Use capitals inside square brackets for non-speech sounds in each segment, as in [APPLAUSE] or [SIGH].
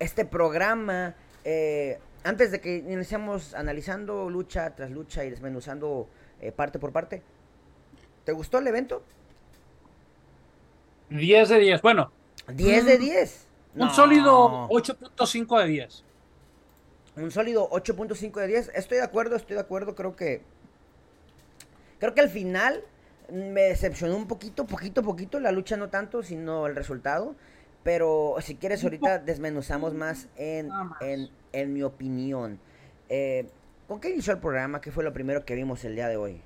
este programa. Eh, antes de que iniciamos analizando lucha tras lucha y desmenuzando eh, parte por parte, ¿te gustó el evento? 10 de 10. Bueno. 10 de 10. Un no. sólido 8.5 de 10. Un sólido 8.5 de 10. Estoy de acuerdo, estoy de acuerdo. Creo que. Creo que al final me decepcionó un poquito, poquito, poquito. La lucha no tanto, sino el resultado. Pero si quieres, ahorita desmenuzamos más en, en, en mi opinión. Eh, ¿Con qué inició el programa? ¿Qué fue lo primero que vimos el día de hoy?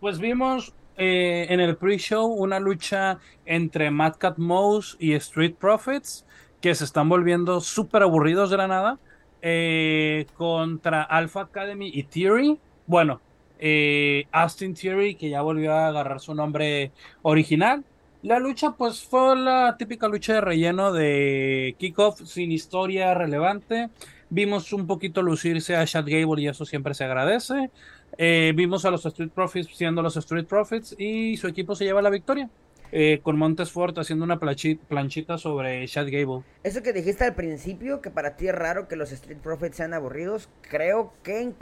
Pues vimos eh, en el pre-show una lucha entre Mad Cat Mouse y Street Profits, que se están volviendo súper aburridos de la nada, eh, contra Alpha Academy y Theory. Bueno, eh, Austin Theory, que ya volvió a agarrar su nombre original. La lucha, pues, fue la típica lucha de relleno de kickoff sin historia relevante. Vimos un poquito lucirse a Chad Gable y eso siempre se agradece. Eh, vimos a los Street Profits siendo los Street Profits y su equipo se lleva la victoria. Eh, con Montes Ford haciendo una planchita sobre Chad Gable. Eso que dijiste al principio, que para ti es raro que los Street Profits sean aburridos, creo que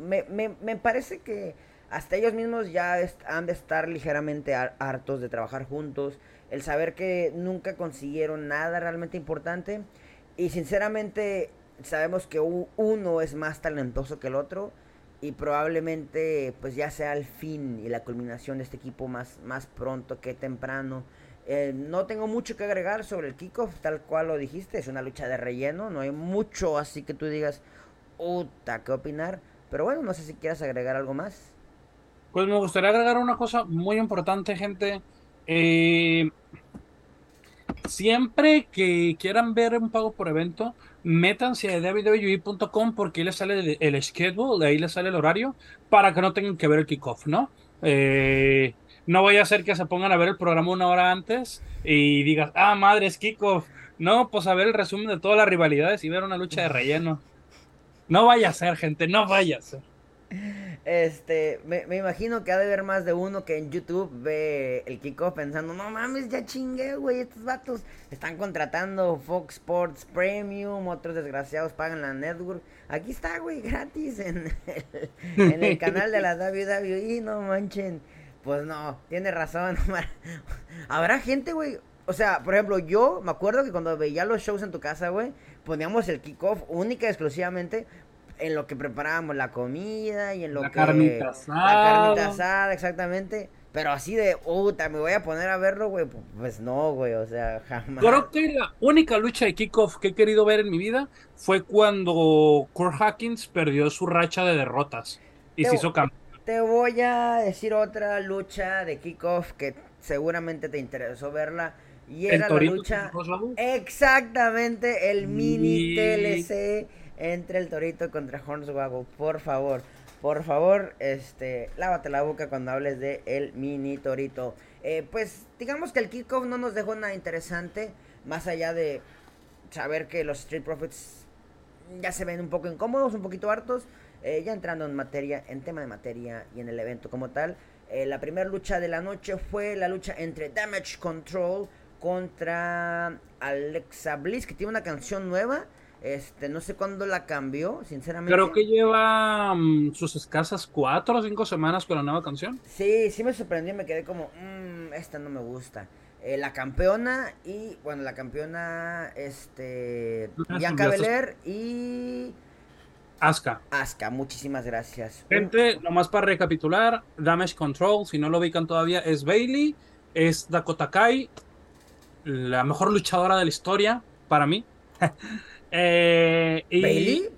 me, me, me, parece que hasta ellos mismos ya han de estar ligeramente hartos de trabajar juntos, el saber que nunca consiguieron nada realmente importante y sinceramente sabemos que uno es más talentoso que el otro y probablemente pues ya sea el fin y la culminación de este equipo más, más pronto que temprano. Eh, no tengo mucho que agregar sobre el kickoff, tal cual lo dijiste, es una lucha de relleno, no hay mucho así que tú digas, puta, ¿qué opinar? Pero bueno, no sé si quieras agregar algo más. Pues me gustaría agregar una cosa muy importante, gente. Eh, siempre que quieran ver un pago por evento, métanse a www.com porque ahí les sale el, schedule, ahí les sale el horario, para que no tengan que ver el kickoff, ¿no? Eh, no vaya a ser que se pongan a ver el programa una hora antes y digas, ah, madre, es kickoff. No, pues a ver el resumen de todas las rivalidades y ver una lucha de relleno. No vaya a ser, gente, no vaya a ser. Este, me, me, imagino que ha de haber más de uno que en YouTube ve el kickoff pensando, no mames, ya chingué, güey, estos vatos están contratando Fox Sports Premium, otros desgraciados pagan la network. Aquí está, güey, gratis en el, en el canal de la [LAUGHS] WWE, no manchen. Pues no, tiene razón. Habrá gente, güey. O sea, por ejemplo, yo me acuerdo que cuando veía los shows en tu casa, güey, poníamos el kickoff única y exclusivamente en lo que preparábamos la comida y en lo la que... Carnita asada. La carnita asada, exactamente. Pero así de, puta, me voy a poner a verlo, güey. Pues no, güey, o sea, [LAUGHS] jamás. Creo que la única lucha de kickoff que he querido ver en mi vida fue cuando Kurt Hawkins perdió su racha de derrotas y te, se hizo campeón. Te voy a decir otra lucha de kickoff que seguramente te interesó verla. Y era la lucha. Exactamente, el mini TLC entre el Torito contra Hornswoggle, por favor. Por favor, este, lávate la boca cuando hables de el mini Torito. Eh, pues digamos que el kickoff no nos dejó nada interesante, más allá de saber que los Street Profits ya se ven un poco incómodos, un poquito hartos. Eh, ya entrando en materia, en tema de materia y en el evento como tal. Eh, la primera lucha de la noche fue la lucha entre Damage Control contra Alexa Bliss, que tiene una canción nueva. Este, no sé cuándo la cambió, sinceramente. Creo que lleva um, sus escasas cuatro o cinco semanas con la nueva canción. Sí, sí me sorprendió, me quedé como, mmm, esta no me gusta. Eh, la campeona y, bueno, la campeona, este, Bianca Belair y... Aska. Aska, muchísimas gracias. Gente, nomás para recapitular, Damage Control, si no lo ubican todavía, es Bailey, es Dakota Kai, la mejor luchadora de la historia, para mí. [LAUGHS] Eh, y... ¿Bailey?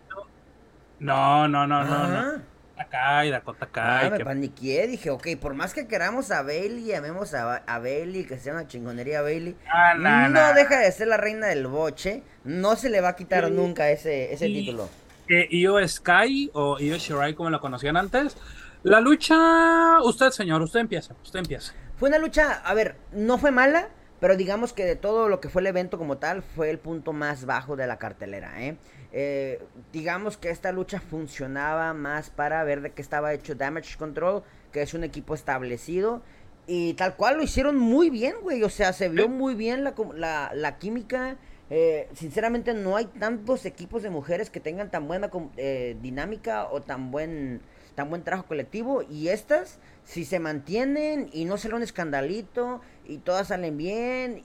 No, no, no, no, no. Kai, Dakota Kai. Ah, me paniqué, dije, ok, por más que queramos a Bailey amemos a, a Bailey, que sea una chingonería Bailey, ah, nah, no nah. deja de ser la reina del boche, no se le va a quitar nunca ese, ese Y- título. Que Io Sky o Io Shirai, como la conocían antes. La lucha, usted, señor, usted empieza, usted empieza. Fue una lucha, a ver, no fue mala, pero digamos que de todo lo que fue el evento como tal, fue el punto más bajo de la cartelera, ¿eh? Eh, digamos que esta lucha funcionaba más para ver de qué estaba hecho Damage Control, que es un equipo establecido. Y tal cual lo hicieron muy bien, güey. O sea, se vio muy bien la, com- la, la química Eh, sinceramente no hay tantos equipos de mujeres que tengan tan buena eh, dinámica o tan buen tan buen trabajo colectivo y estas si se mantienen y no sale un escandalito y todas salen bien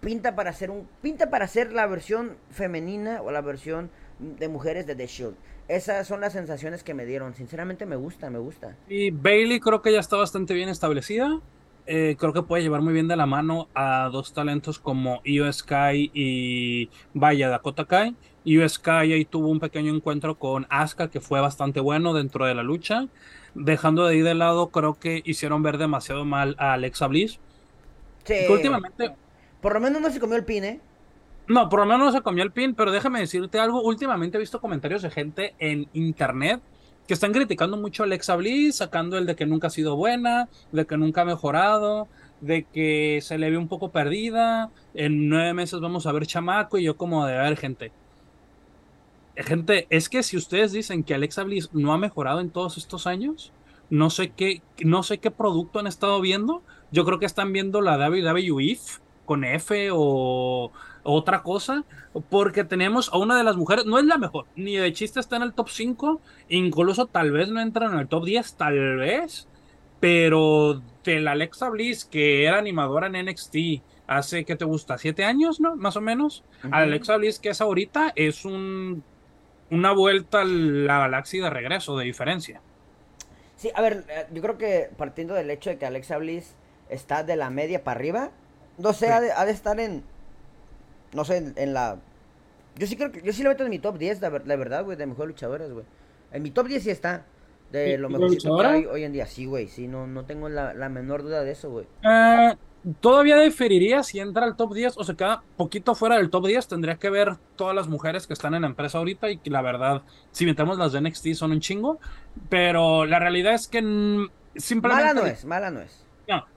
pinta para hacer un pinta para hacer la versión femenina o la versión de mujeres de The Shield. Esas son las sensaciones que me dieron. Sinceramente me gusta, me gusta. Y Bailey creo que ya está bastante bien establecida. Eh, creo que puede llevar muy bien de la mano a dos talentos como Io Sky y Vaya Dakota Kai. Io Sky ahí tuvo un pequeño encuentro con Asuka que fue bastante bueno dentro de la lucha. Dejando de ahí de lado, creo que hicieron ver demasiado mal a Alexa Bliss. Sí. últimamente. Por lo menos no se comió el pin, ¿eh? No, por lo menos no se comió el pin, pero déjame decirte algo. Últimamente he visto comentarios de gente en internet que están criticando mucho a Alexa Bliss, sacando el de que nunca ha sido buena, de que nunca ha mejorado, de que se le ve un poco perdida. En nueve meses vamos a ver chamaco y yo como de ver gente. Gente, es que si ustedes dicen que Alexa Bliss no ha mejorado en todos estos años, no sé qué, no sé qué producto han estado viendo. Yo creo que están viendo la WWE con F o otra cosa, porque tenemos a una de las mujeres, no es la mejor, ni de chiste está en el top 5, incluso tal vez no entra en el top 10, tal vez, pero de la Alexa Bliss, que era animadora en NXT hace, ¿qué te gusta? ¿Siete años, no? Más o menos. A Alexa Bliss, que es ahorita, es un, una vuelta a la galaxia de regreso, de diferencia. Sí, a ver, eh, yo creo que partiendo del hecho de que Alexa Bliss está de la media para arriba, no sé, ha, de, estar en, no sé, en, la... Yo sí creo que, yo sí lo meto en mi top 10, la, verdad, güey, de mejores luchadoras, güey. En mi top 10 sí está. De lo mejor que hay hoy en día. Sí, güey, sí, no, no tengo la, menor duda de eso, güey. Eh, todavía diferiría si entra al top 10 o se queda poquito fuera del top 10. Tendría que ver todas las mujeres que están en la empresa ahorita y que la verdad, si metemos las de NXT son un chingo. Pero la realidad es que simplemente... Mala no es, mala no es.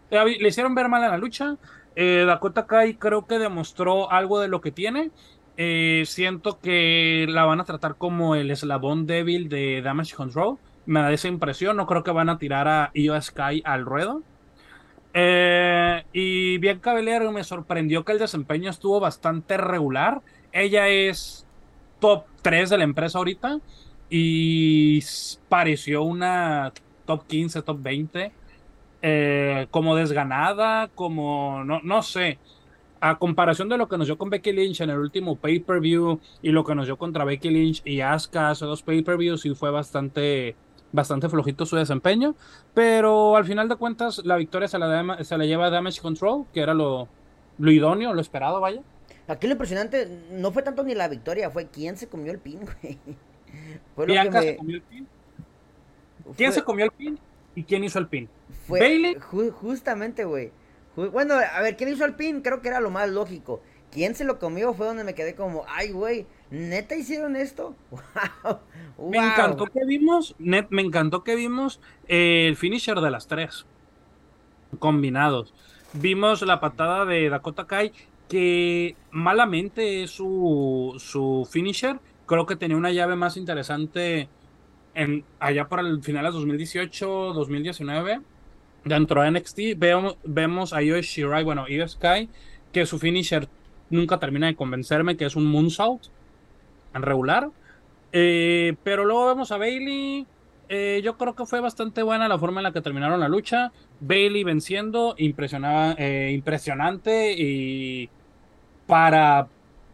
Le hicieron ver mal en la lucha. Eh, Dakota Kai creo que demostró algo de lo que tiene. Eh, siento que la van a tratar como el eslabón débil de Damage Control. Me da esa impresión. No creo que van a tirar a Io Sky al ruedo. Eh, y bien Belair me sorprendió que el desempeño estuvo bastante regular. Ella es top 3 de la empresa ahorita. Y pareció una top 15, top 20 eh, como desganada, como no, no sé. A comparación de lo que nos dio con Becky Lynch en el último pay-per-view y lo que nos dio contra Becky Lynch y Asuka hace dos pay-per-views, y fue bastante, bastante flojito su desempeño. Pero al final de cuentas, la victoria se la, se la lleva Damage Control, que era lo, lo idóneo, lo esperado, vaya. Aquí lo impresionante no fue tanto ni la victoria, fue quién se comió el pin, güey. [LAUGHS] se comió el pin. ¿Quién se comió el pin? ¿Y quién hizo el pin? Fue Bailey. justamente, güey. bueno, a ver, ¿quién hizo el pin? Creo que era lo más lógico. ¿Quién se lo comió? Fue donde me quedé como, ay, güey, ¿neta hicieron esto? [LAUGHS] Wow. Me encantó que vimos, net, me encantó que vimos eh, el finisher de las tres combinados. Vimos la patada de Dakota Kai, que malamente es su, su finisher. Creo que tenía una llave más interesante allá para el final de 2018, 2019, dentro de NXT, vemos, vemos a Io Shirai, bueno, Io Sky, que su finisher nunca termina de convencerme, que es un moonsault en regular. Eh, pero luego vemos a Bailey. Eh, yo creo que fue bastante buena la forma en la que terminaron la lucha. Bailey venciendo, eh, impresionante y para,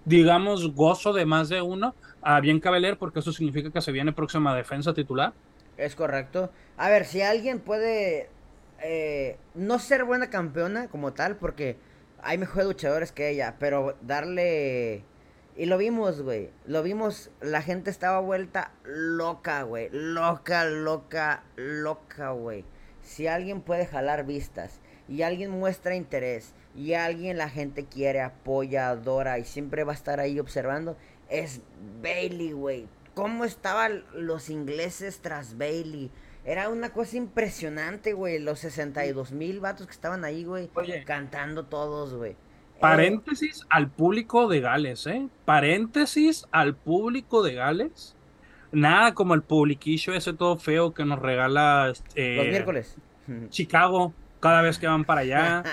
digamos, gozo de más de uno a Bien Cavalier porque eso significa que se viene próxima defensa titular. Es correcto. A ver, si alguien puede eh, no ser buena campeona como tal, porque hay mejores luchadores que ella, pero darle... Y lo vimos, güey. Lo vimos, la gente estaba vuelta loca, güey. Loca, loca, loca, güey. Si alguien puede jalar vistas y alguien muestra interés y alguien la gente quiere, apoya, adora y siempre va a estar ahí observando, es Bailey, güey. ¿Cómo estaban los ingleses tras Bailey? Era una cosa impresionante, güey. Los 62 mil vatos que estaban ahí, güey. Cantando todos, güey. Paréntesis al público de Gales, ¿eh? Paréntesis al público de Gales. Nada como el publiquillo ese todo feo que nos regala. Eh, los miércoles. [LAUGHS] Chicago, cada vez que van para allá.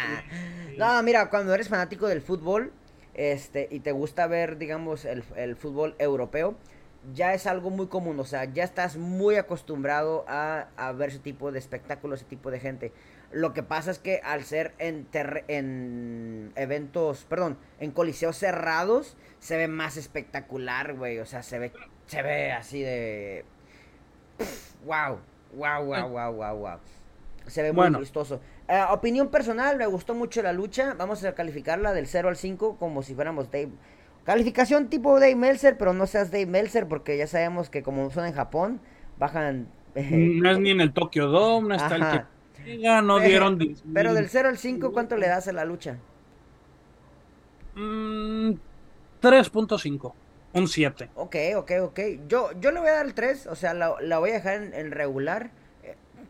[LAUGHS] no, mira, cuando eres fanático del fútbol, este, y te gusta ver, digamos, el, el fútbol europeo, ya es algo muy común, o sea, ya estás muy acostumbrado a, a, ver ese tipo de espectáculos, ese tipo de gente. Lo que pasa es que al ser en, en eventos, perdón, en coliseos cerrados, se ve más espectacular, güey, o sea, se ve, se ve así de... wow, wow, wow, wow, wow, wow. Se ve muy vistoso. Eh, opinión personal, me gustó mucho la lucha. Vamos a calificarla del 0 al 5 como si fuéramos Dave. Calificación tipo Dave Meltzer, pero no seas Dave Meltzer porque ya sabemos que como son en Japón, bajan... no es ni en el Tokyo Dome, no está el que... no dieron... Pero del 0 al 5, ¿cuánto le das a la lucha? 3.5. Mm, un 7. Ok, ok, ok. Yo, yo le voy a dar el 3, o sea, la, la voy a dejar en, regular.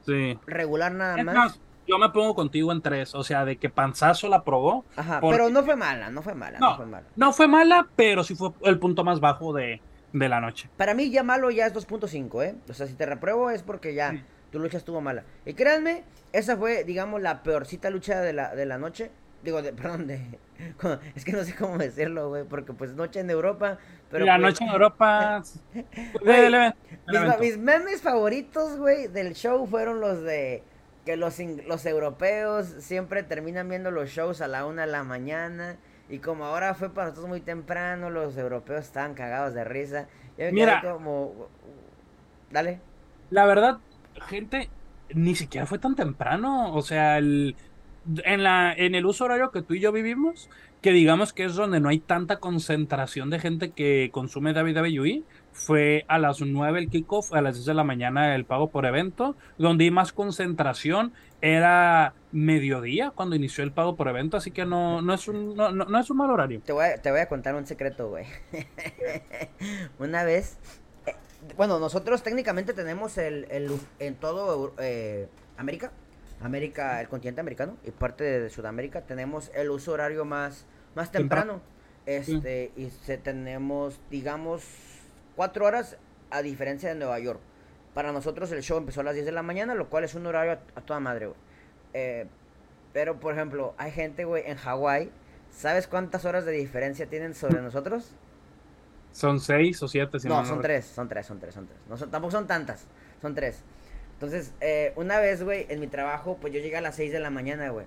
Sí. Regular nada más. Yo me pongo contigo en 3, o sea, de que Panzazo la probó. Ajá, pero no fue mala, no fue mala, no, fue mala. No fue mala, pero sí fue el punto más bajo de, de la noche. Para mí ya malo ya es 2.5, ¿eh? O sea, si te repruebo es porque ya tu lucha estuvo mala. Y créanme, esa fue, digamos, la peorcita lucha de la, de la noche. Digo, de, [LAUGHS] perdón, de... Es que no sé cómo decirlo, güey, porque pues noche en Europa, pero... La pues noche en Europa... [LAUGHS] mis, memes favoritos, güey, del show fueron los de que los, los europeos siempre terminan viendo los shows a la una de la mañana. Y como ahora fue para nosotros muy temprano, los europeos estaban cagados de risa. Mira, como... Dale. La verdad, gente, ni siquiera fue tan temprano. O sea, el en, la, en el uso horario que tú y yo vivimos, que digamos que es donde no hay tanta concentración de gente que consume WWE, fue a las 9 el kickoff, a las 10 de la mañana el pago por evento, donde hay más concentración era mediodía cuando inició el pago por evento, así que no, no, es, un, no, no, es un mal horario. Te voy a, te voy a contar un secreto, güey. [LAUGHS] Una vez, eh, bueno, nosotros técnicamente tenemos el, el en todo eh, América, América, el continente americano y parte de Sudamérica tenemos el uso horario más, más temprano. Este, y se, tenemos, digamos, cuatro horas a diferencia de Nueva York. Para nosotros el show empezó a las 10 de la mañana, lo cual es un horario a, toda madre, güey. Eh, pero, por ejemplo, hay gente, güey, en Hawái. ¿Sabes cuántas horas de diferencia tienen sobre nosotros? Son seis o siete, no, son tres, son tres, son tres, son tres. No son, tampoco son tantas, son tres. Entonces, eh, una vez, güey, en mi trabajo, pues yo llegué a las 6 de la mañana, güey.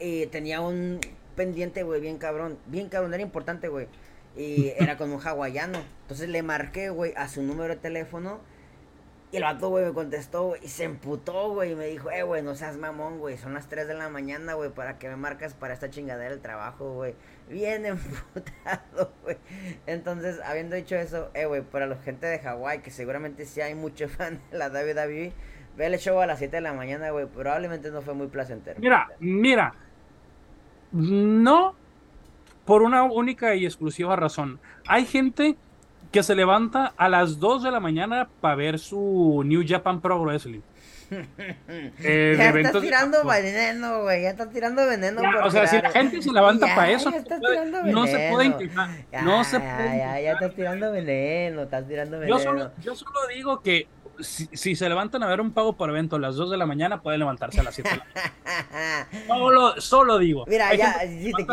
Y tenía un pendiente, güey, bien cabrón. Bien cabrón, era importante, güey. Y [LAUGHS] era con un hawaiano. Entonces le marqué, güey, a su número de teléfono. Y el vato, güey, me contestó, y se emputó, güey, y me dijo, eh, güey, no seas mamón, güey, son las 3 de la mañana, güey, para que me marcas para esta chingadera del trabajo, güey. Bien [LAUGHS] emputado, güey. Entonces, habiendo dicho eso, eh, güey, para la gente de Hawái, que seguramente sí hay mucho [LAUGHS] fan de la WWE, ve el show a las 7 de la mañana, güey, probablemente no fue muy placentero. Mira, mira, no por una única y exclusiva razón. Hay gente que se levanta a las 2 de la mañana para ver su New Japan Pro Wrestling. [LAUGHS] Eh, ya estás tirando veneno, güey. Ya estás tirando veneno. o sea, si la gente se levanta para eso, no se puede intentar. no se puede. Ya, ya, estás tirando veneno. Estás tirando veneno. Yo solo, yo solo digo que si, se levantan a ver un pago por evento a las 2 de la mañana, pueden levantarse a las 7 de la mañana. [LAUGHS] solo, solo digo. Mira, ya, si te,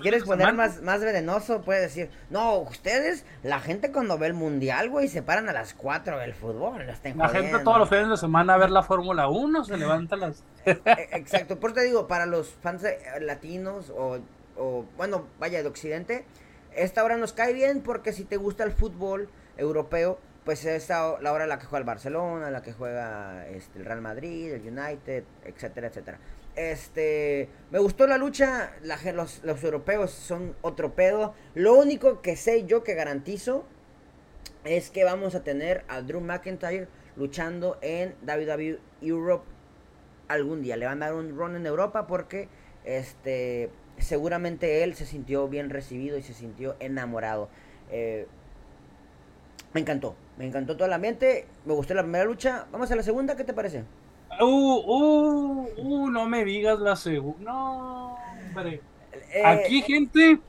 quieres, poner más, más venenoso, puedes decir, no, ustedes, la gente cuando ve el mundial, güey, se paran a las 4 del fútbol. La gente todos los fines de semana a ver la Fórmula 1 se levanta a las... [LAUGHS] E, exacto, por te digo, para los fans latinos o, o, bueno, vaya, de Occidente, esta hora nos cae bien porque si te gusta el fútbol europeo, pues es la hora en la que juega el Barcelona, la que juega este, el Real Madrid, el United, etcétera, etcétera. Este, me gustó la lucha, los, los, europeos son otro pedo. Lo único que sé yo que garantizo es que vamos a tener a Drew McIntyre luchando en WWE Europe algún día. Le van a dar un run en Europa porque este, seguramente él se sintió bien recibido y se sintió enamorado. Eh, me encantó, me encantó todo el ambiente, me gustó la primera lucha. Vamos a la segunda, ¿qué te parece? Uh, uh, uh, no me digas la segunda. No, hombre. Eh, Aquí, gente.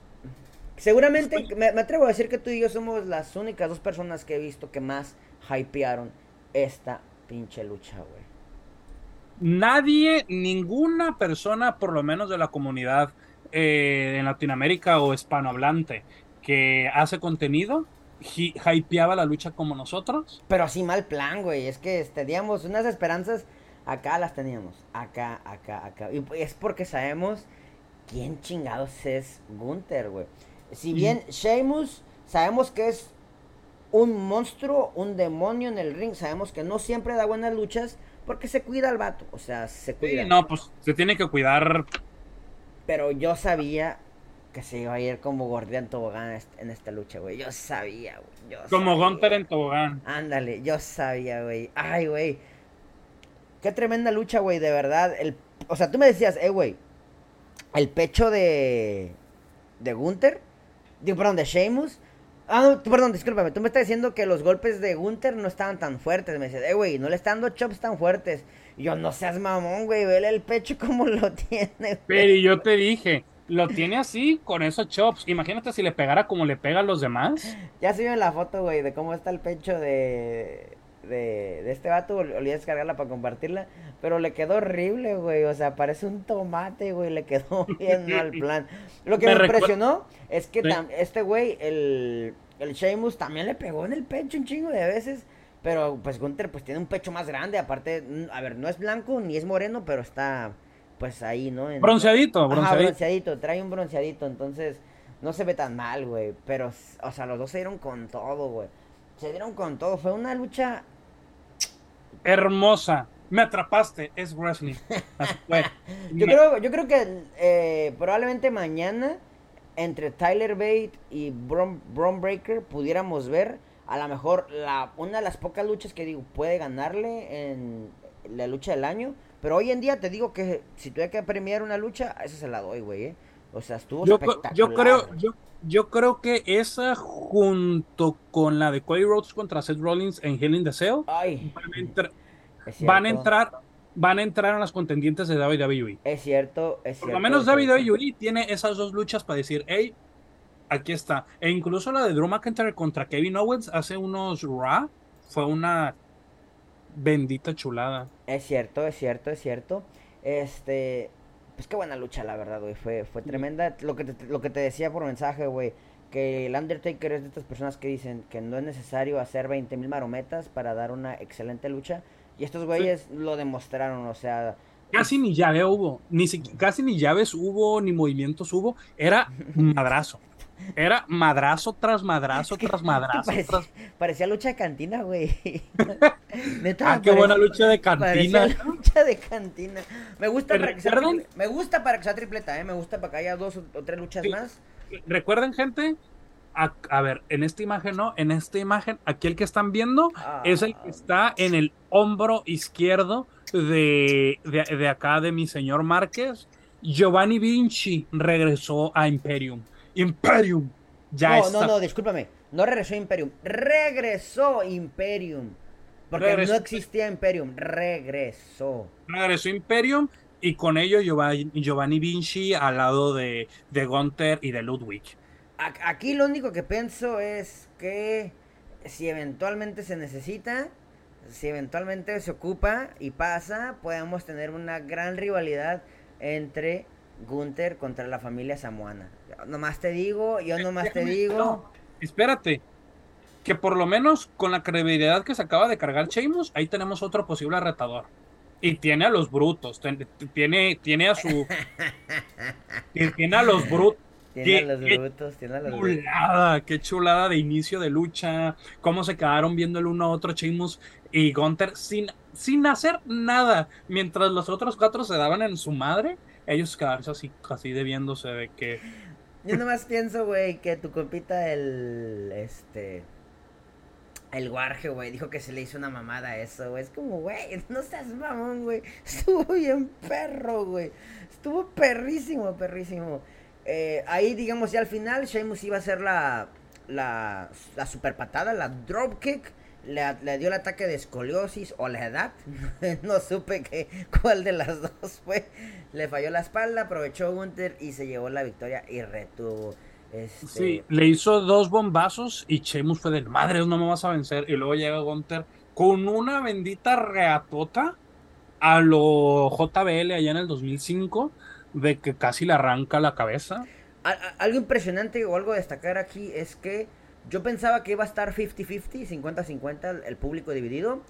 Seguramente, me, atrevo a decir que tú y yo somos las únicas dos personas que he visto que más hypearon esta pinche lucha, güey. Nadie, ninguna persona, por lo menos de la comunidad eh, en Latinoamérica o hispanohablante que hace contenido hypeaba la lucha como nosotros. Pero así mal plan, güey. Es que teníamos unas esperanzas. Acá las teníamos. Acá, acá, acá. Y es porque sabemos quién chingados es Gunther, güey. Si bien Sheamus sabemos que es un monstruo, un demonio en el ring. Sabemos que no siempre da buenas luchas porque se cuida el vato. O sea, se cuida. Sí, no, pues se tiene que cuidar. Pero yo sabía que se iba a ir como gordía en tobogán en esta lucha, güey. Yo sabía, güey. Como Gunter en tobogán. Ándale, yo sabía, güey. Ay, güey. Qué tremenda lucha, güey, de verdad. El, o sea, tú me decías, eh, güey. El pecho de. de Gunther. Digo, perdón, de Sheamus. Ah, no, perdón, discúlpame. Tú me estás diciendo que los golpes de Gunther no estaban tan fuertes. Me dices, eh, güey, no le están dando chops tan fuertes. Y yo, no seas mamón, güey. Vele el pecho como [LAUGHS] lo tiene, Pero yo te dije, lo tiene así con esos chops. Imagínate si le pegara como le pega a los demás. Ya se vio en la foto, güey, de cómo está el pecho de, de, este vato. Olvidé descargarla para compartirla. Pero le quedó horrible, güey. O sea, parece un tomate, güey. Le quedó [LAUGHS] bien mal plan. Lo que me, impresionó es que este güey, el, el Sheamus, también le pegó en el pecho un chingo de veces. Pero pues Gunther pues tiene un pecho más grande. Aparte, a ver, no es blanco ni es moreno, pero está pues ahí, ¿no? bronceadito, bronceadito. bronceadito, trae un bronceadito, entonces no se ve tan mal, güey. Pero, o sea, los dos se dieron con todo, güey. Se dieron con todo. Fue una lucha hermosa. Me atrapaste, es wrestling. [LAUGHS] yo, creo, yo creo que eh, probablemente mañana entre Tyler Bate y Bron, Breaker pudiéramos ver a lo mejor la, una de las pocas luchas que digo puede ganarle en la lucha del año pero hoy en día te digo que si tuviera que premiar una lucha, a esa se la doy, güey, ¿eh? O sea, estuvo yo, espectacular. Yo creo, yo, yo creo que esa junto con la de Cody Rhodes contra Seth Rollins en Hell in the Cell van, a entrar van a entrar en las contendientes de WWE. Es cierto, es cierto. Por lo menos WWE tiene esas dos luchas para decir, hey, aquí está. E incluso la de Drew McIntyre contra Kevin Owens hace unos Raw fue una bendita chulada. Es cierto, es cierto, es cierto. Este, pues qué buena lucha, la verdad, güey. Fue, fue tremenda. Lo que, te, lo que te decía por mensaje, güey. Que el Undertaker es de estas personas que dicen que no es necesario hacer 20 mil marometas para dar una excelente lucha. Y estos güeyes lo demostraron, o sea. Casi ni llave hubo, ni casi ni llaves hubo, ni movimientos hubo. Era [LAUGHS] madrazo. Era madrazo tras madrazo tras [LAUGHS] madrazo. Parecía, lucha de cantina, güey. [LAUGHS] ah, qué buena lucha de cantina. [LAUGHS] lucha de cantina. Me gusta, para que sea me gusta para que sea tripleta, ¿eh? Me gusta para que haya dos o, tres luchas más. Recuerden, gente, a, ver, en esta imagen, ¿no? En esta imagen, aquí el que están viendo es el que está en el hombro izquierdo de, de, de acá de mi señor Márquez. Giovanni Vinci regresó a Imperium. Imperium. Ya no, no, no, discúlpame. No regresó Imperium. Regresó Imperium. Porque no existía Imperium. Regresó. Regresó Imperium y con ello Giovanni, Vinci al lado de, de Gunther y de Ludwig. Aquí lo único que pienso es que si eventualmente se necesita, si eventualmente se ocupa y pasa, podemos tener una gran rivalidad entre Gunther contra la familia samuana. Nomás te digo, yo nomás te digo. espérate. Que por lo menos con la credibilidad que se acaba de cargar Sheamus, ahí tenemos otro posible retador. Y tiene a los brutos, tiene, tiene a su. [LAUGHS] tiene a los brutos. Tiene a los brutos, tiene a los chulada, Qué chulada de inicio de lucha. Cómo se quedaron viendo el uno a otro Sheamus y Gunther sin, sin hacer nada. Mientras los otros cuatro se daban en su madre ellos quedarse así, así debiéndose de que. Yo nomás pienso, güey, que tu compita, el. Este. El guarje, güey, dijo que se le hizo una mamada a eso, güey. Es como, güey, no seas mamón, güey. [LAUGHS] Estuvo bien perro, güey. Estuvo perrísimo, perrísimo. Eh, ahí, digamos, ya al final, Sheamus iba a hacer la, la, la super patada, la drop le, dio el ataque de escoliosis o la edad. [LAUGHS] no supe que, cuál de las dos fue. Le falló la espalda, aprovechó Gunter y se llevó la victoria y retuvo. Este... Sí, le hizo dos bombazos y Chemus fue del madre, no me vas a vencer. Y luego llega Gunter con una bendita reatota a lo JBL allá en el 2005, de que casi le arranca la cabeza. algo impresionante o algo a destacar aquí es que yo pensaba que iba a estar 50-50, 50-50 el público dividido.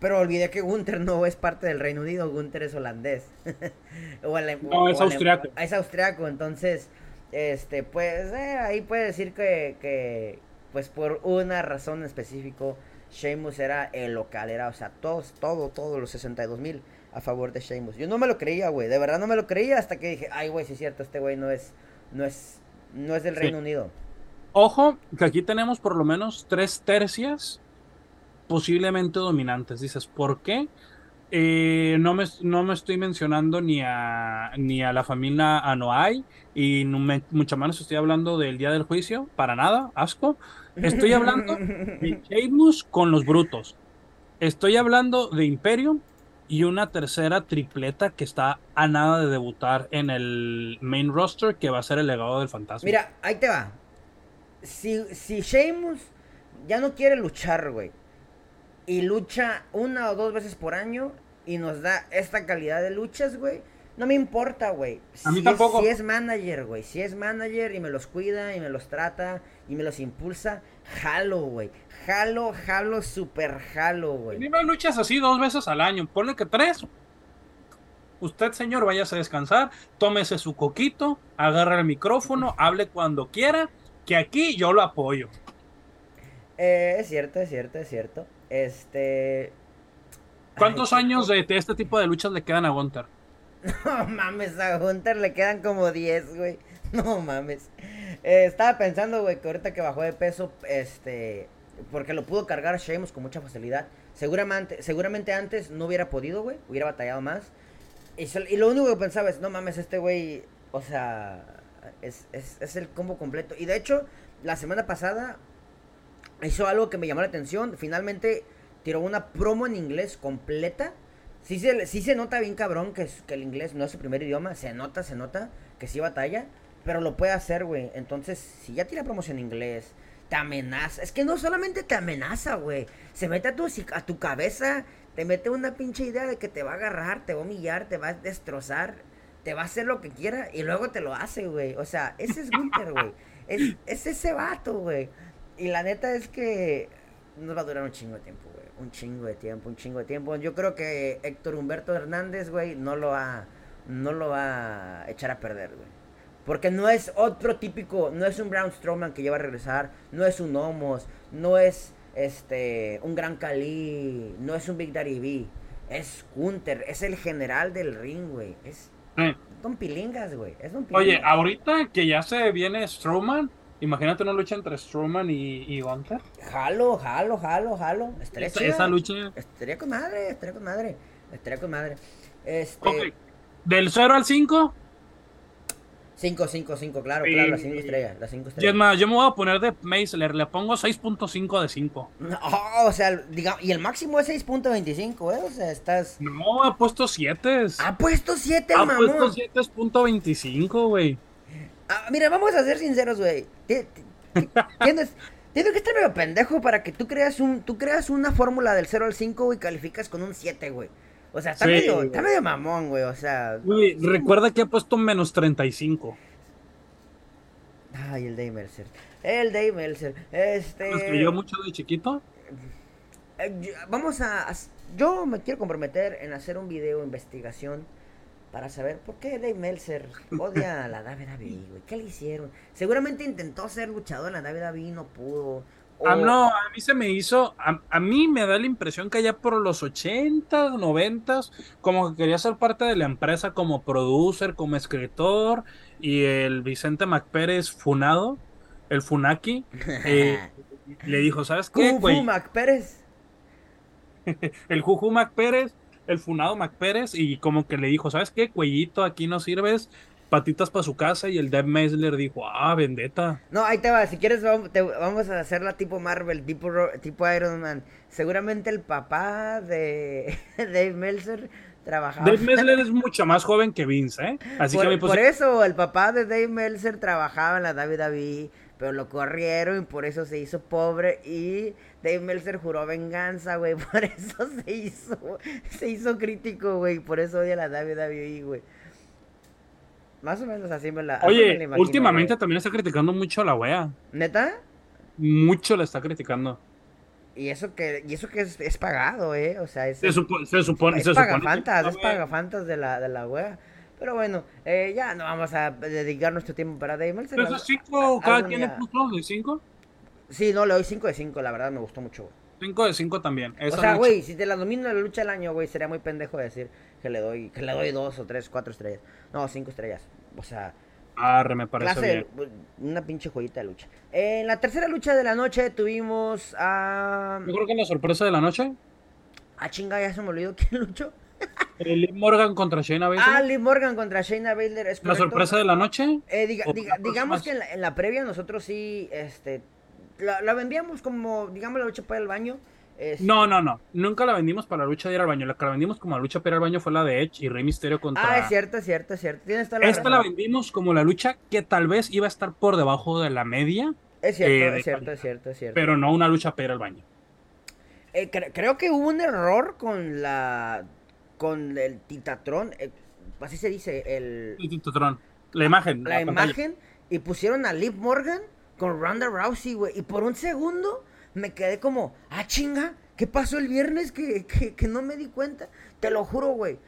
Pero olvidé que Gunther no es parte del Reino Unido, Gunther es holandés. [LAUGHS] o no, es austriaco. Es austriaco, entonces, este, pues, eh, ahí puede decir que, que, pues por una razón específica, Sheamus era el local, era, o sea, todos, todo, todos los 62 mil a favor de Sheamus. Yo no me lo creía, güey, de verdad no me lo creía hasta que dije, ay, güey, sí es cierto, este güey no es, no es, no es del Reino Unido. Ojo, que aquí tenemos por lo menos tres tercias posiblemente dominantes. Dices, ¿por qué? Eh, no, me, no me estoy mencionando ni a, ni a la familia Anoa'i y mucho menos estoy hablando del día del juicio, para nada, asco. Estoy hablando de [LAUGHS] Sheamus con los brutos. Estoy hablando de Imperium y una tercera tripleta que está a nada de debutar en el main roster que va a ser el legado del fantasma. Mira, ahí te va. Si, si Sheamus ya no quiere luchar, güey y lucha una o dos veces por año y nos da esta calidad de luchas, güey. No me importa, güey. A mí tampoco. si es manager, güey. Si es manager y me los cuida y me los trata y me los impulsa, jalo, güey. Jalo, jalo, super jalo, güey. Dime luchas así dos veces al año. Ponle que tres. Usted, señor, váyase a descansar, tómese su coquito, agarra el micrófono, hable cuando quiera, que aquí yo lo apoyo. Eh, es cierto, es cierto, es cierto. Este. ¿Cuántos años de, este tipo de luchas le quedan a Gunter? [LAUGHS] No mames, a Gunter le quedan como 10, güey. [LAUGHS] No mames. Eh, estaba pensando, güey, que ahorita que bajó de peso, este. Porque lo pudo cargar Sheamus con mucha facilidad. Seguramente, seguramente antes no hubiera podido, güey. Hubiera batallado más. Y, lo único que pensaba es, no mames, este güey. O sea. Es, es, es el combo completo. Y de hecho, la semana pasada hizo algo que me llamó la atención. Finalmente tiró una promo en inglés completa. Sí se, sí se nota bien cabrón que, que el inglés no es su primer idioma. Se nota, se nota que sí batalla. Pero lo puede hacer, güey. Entonces, si ya tira promoción en inglés, te amenaza. Es que no solamente te amenaza, güey. Se mete a tu, a tu cabeza. Te mete una pinche idea de que te va a agarrar, te va a humillar, te va a destrozar. Te va a hacer lo que quiera y luego te lo hace, güey. O sea, ese es Winter, güey. Es, es ese vato, güey. Y la neta es que nos va a durar un chingo de tiempo, güey. Un chingo de tiempo, un chingo de tiempo. Yo creo que Héctor Humberto Hernández, güey, no lo va, no lo va a echar a perder, güey. Porque no es otro típico, no es un Brown Strowman que lleva a regresar, no es un Homos, no es este un Gran Cali, no es un Big Daddy B. Es Hunter, es el general del ring, güey. Es Don Pilingas, güey. Es Pilingas. Oye, ahorita que ya se viene Strowman, Imagínate una lucha entre Strowman y, y Gunter. Jalo, jalo, jalo, jalo. Estaría esa, lucha. Estaría con madre, estaría con madre. Estaría con madre. Este... Del 0 al 5. 5, 5, 5, claro, claro, las 5 estrellas, las 5 estrellas. Y es más, yo me voy a poner de Meisler, le pongo 6.5 de 5. No, o sea, digamos, y el máximo es 6.25, ¿eh? O sea, estás... No, ha puesto 7. Ha puesto 7, mamón. Ha puesto 7.25, güey. Ah, mira, vamos a ser sinceros, güey. Tienes, [LAUGHS] tienes que estar medio pendejo para que tú creas un, tú creas una fórmula del 0 al 5 y calificas con un 7, güey. O sea, está, medio, está medio mamón, güey. O sea. Güey, recuerda que ha puesto menos 35. Ay, el Dave Mercer. El Dave Mercer. Este. ¿Lo escribió mucho de chiquito? Eh, vamos a. Yo me quiero comprometer en hacer un video de investigación para saber por qué Dave Meltzer odia a la WWE, güey. ¿Qué le hicieron? Seguramente intentó ser luchador en la WWE y no pudo. Ah, no, a mí se me hizo, a, mí me da la impresión que allá por los 80, 90, como que quería ser parte de la empresa como producer, como escritor, y el Vicente MacPérez funado, el Funaki, [LAUGHS] eh, le dijo, ¿sabes qué, güey? MacPérez. [LAUGHS] el Juju MacPérez el funado Mac Pérez y como que le dijo, ¿sabes qué? Cuellito, aquí no sirves, patitas para su casa y el Dave Mesler dijo, ah, vendetta. No, ahí te va, si quieres vamos, a hacerla tipo Marvel, tipo, tipo Iron Man. Seguramente el papá de [LAUGHS] Dave Meltzer trabajaba. Dave Meltzer es mucho más joven que Vince, ¿eh? Así por, que por eso, el papá de Dave Meltzer trabajaba en la WWE, pero lo corrieron y por eso se hizo pobre y Dave Meltzer juró venganza, güey. [LAUGHS] Por eso se hizo, se hizo crítico, güey. Por eso odia la WWE, güey. Más o menos así me la. Oye, últimamente también está criticando mucho a la wea. ¿Neta? Mucho la está criticando. Y eso que, y eso que es, pagado, ¿eh? O sea, es. Se, supone. Se supone es pagafantas, es pagafantas de la, de la wea. Pero bueno, eh, ya no vamos a dedicar nuestro tiempo para Damon. ¿Pero esos cinco, cada quien le puso de cinco? Sí, no, le doy cinco de cinco, la verdad me gustó mucho. 5 de 5 también. o sea, güey, si te la domino en la lucha del año, güey, sería muy pendejo decir que le doy que le doy dos o tres, cuatro estrellas. No, cinco estrellas. O sea, Arre, me parece bien. una pinche joyita de lucha. En la tercera lucha de la noche tuvimos a. Yo creo que la sorpresa de la noche. Ah, chinga, ya se me olvidó [LAUGHS] quién luchó. Liv Morgan contra Shayna Baszler. Ah, Liv Morgan contra Shayna Baszler. ¿es ¿La sorpresa de la noche? Eh, digamos que en la, en la, previa nosotros sí este, la, vendíamos como, digamos, la lucha para el baño. No, no, no. Nunca la vendimos para la lucha de ir al baño. La que la vendimos como la lucha para ir al baño fue la de Edge y Rey Misterio contra. Ah, es cierto, es cierto, es cierto. Esta la vendimos como la lucha que tal vez iba a estar por debajo de la media. Es cierto, eh, es cierto, es cierto, es cierto. Pero no una lucha para ir al baño. Eh, creo que hubo un error con la. con el Titatron. Eh, así se dice, el. El Titatron. La imagen. La, imagen. Y pusieron a Liv Morgan con Ronda Rousey, güey. Y por un segundo me quedé como, ah, chinga, ¿qué pasó el viernes que, que, no me di cuenta? Te lo juro, güey.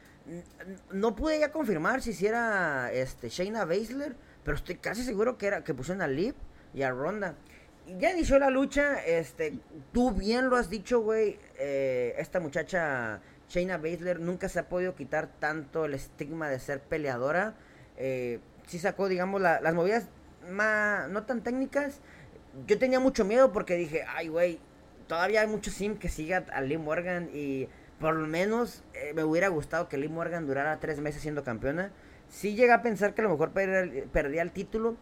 No pude ya confirmar si era este, Shayna Baszler, pero estoy casi seguro que era que pusieron a Liv y a Ronda. Ya inició la lucha, este, tú bien lo has dicho, güey, eh, esta muchacha Shayna Baszler nunca se ha podido quitar tanto el estigma de ser peleadora. Eh, sí sacó, digamos, las movidas más, no tan técnicas, yo tenía mucho miedo porque dije, ay, güey, todavía hay mucho sim que siga a Lee Morgan y por lo menos eh, me hubiera gustado que Lee Morgan durara tres meses siendo campeona. Sí llegué a pensar que a lo mejor perdía el título.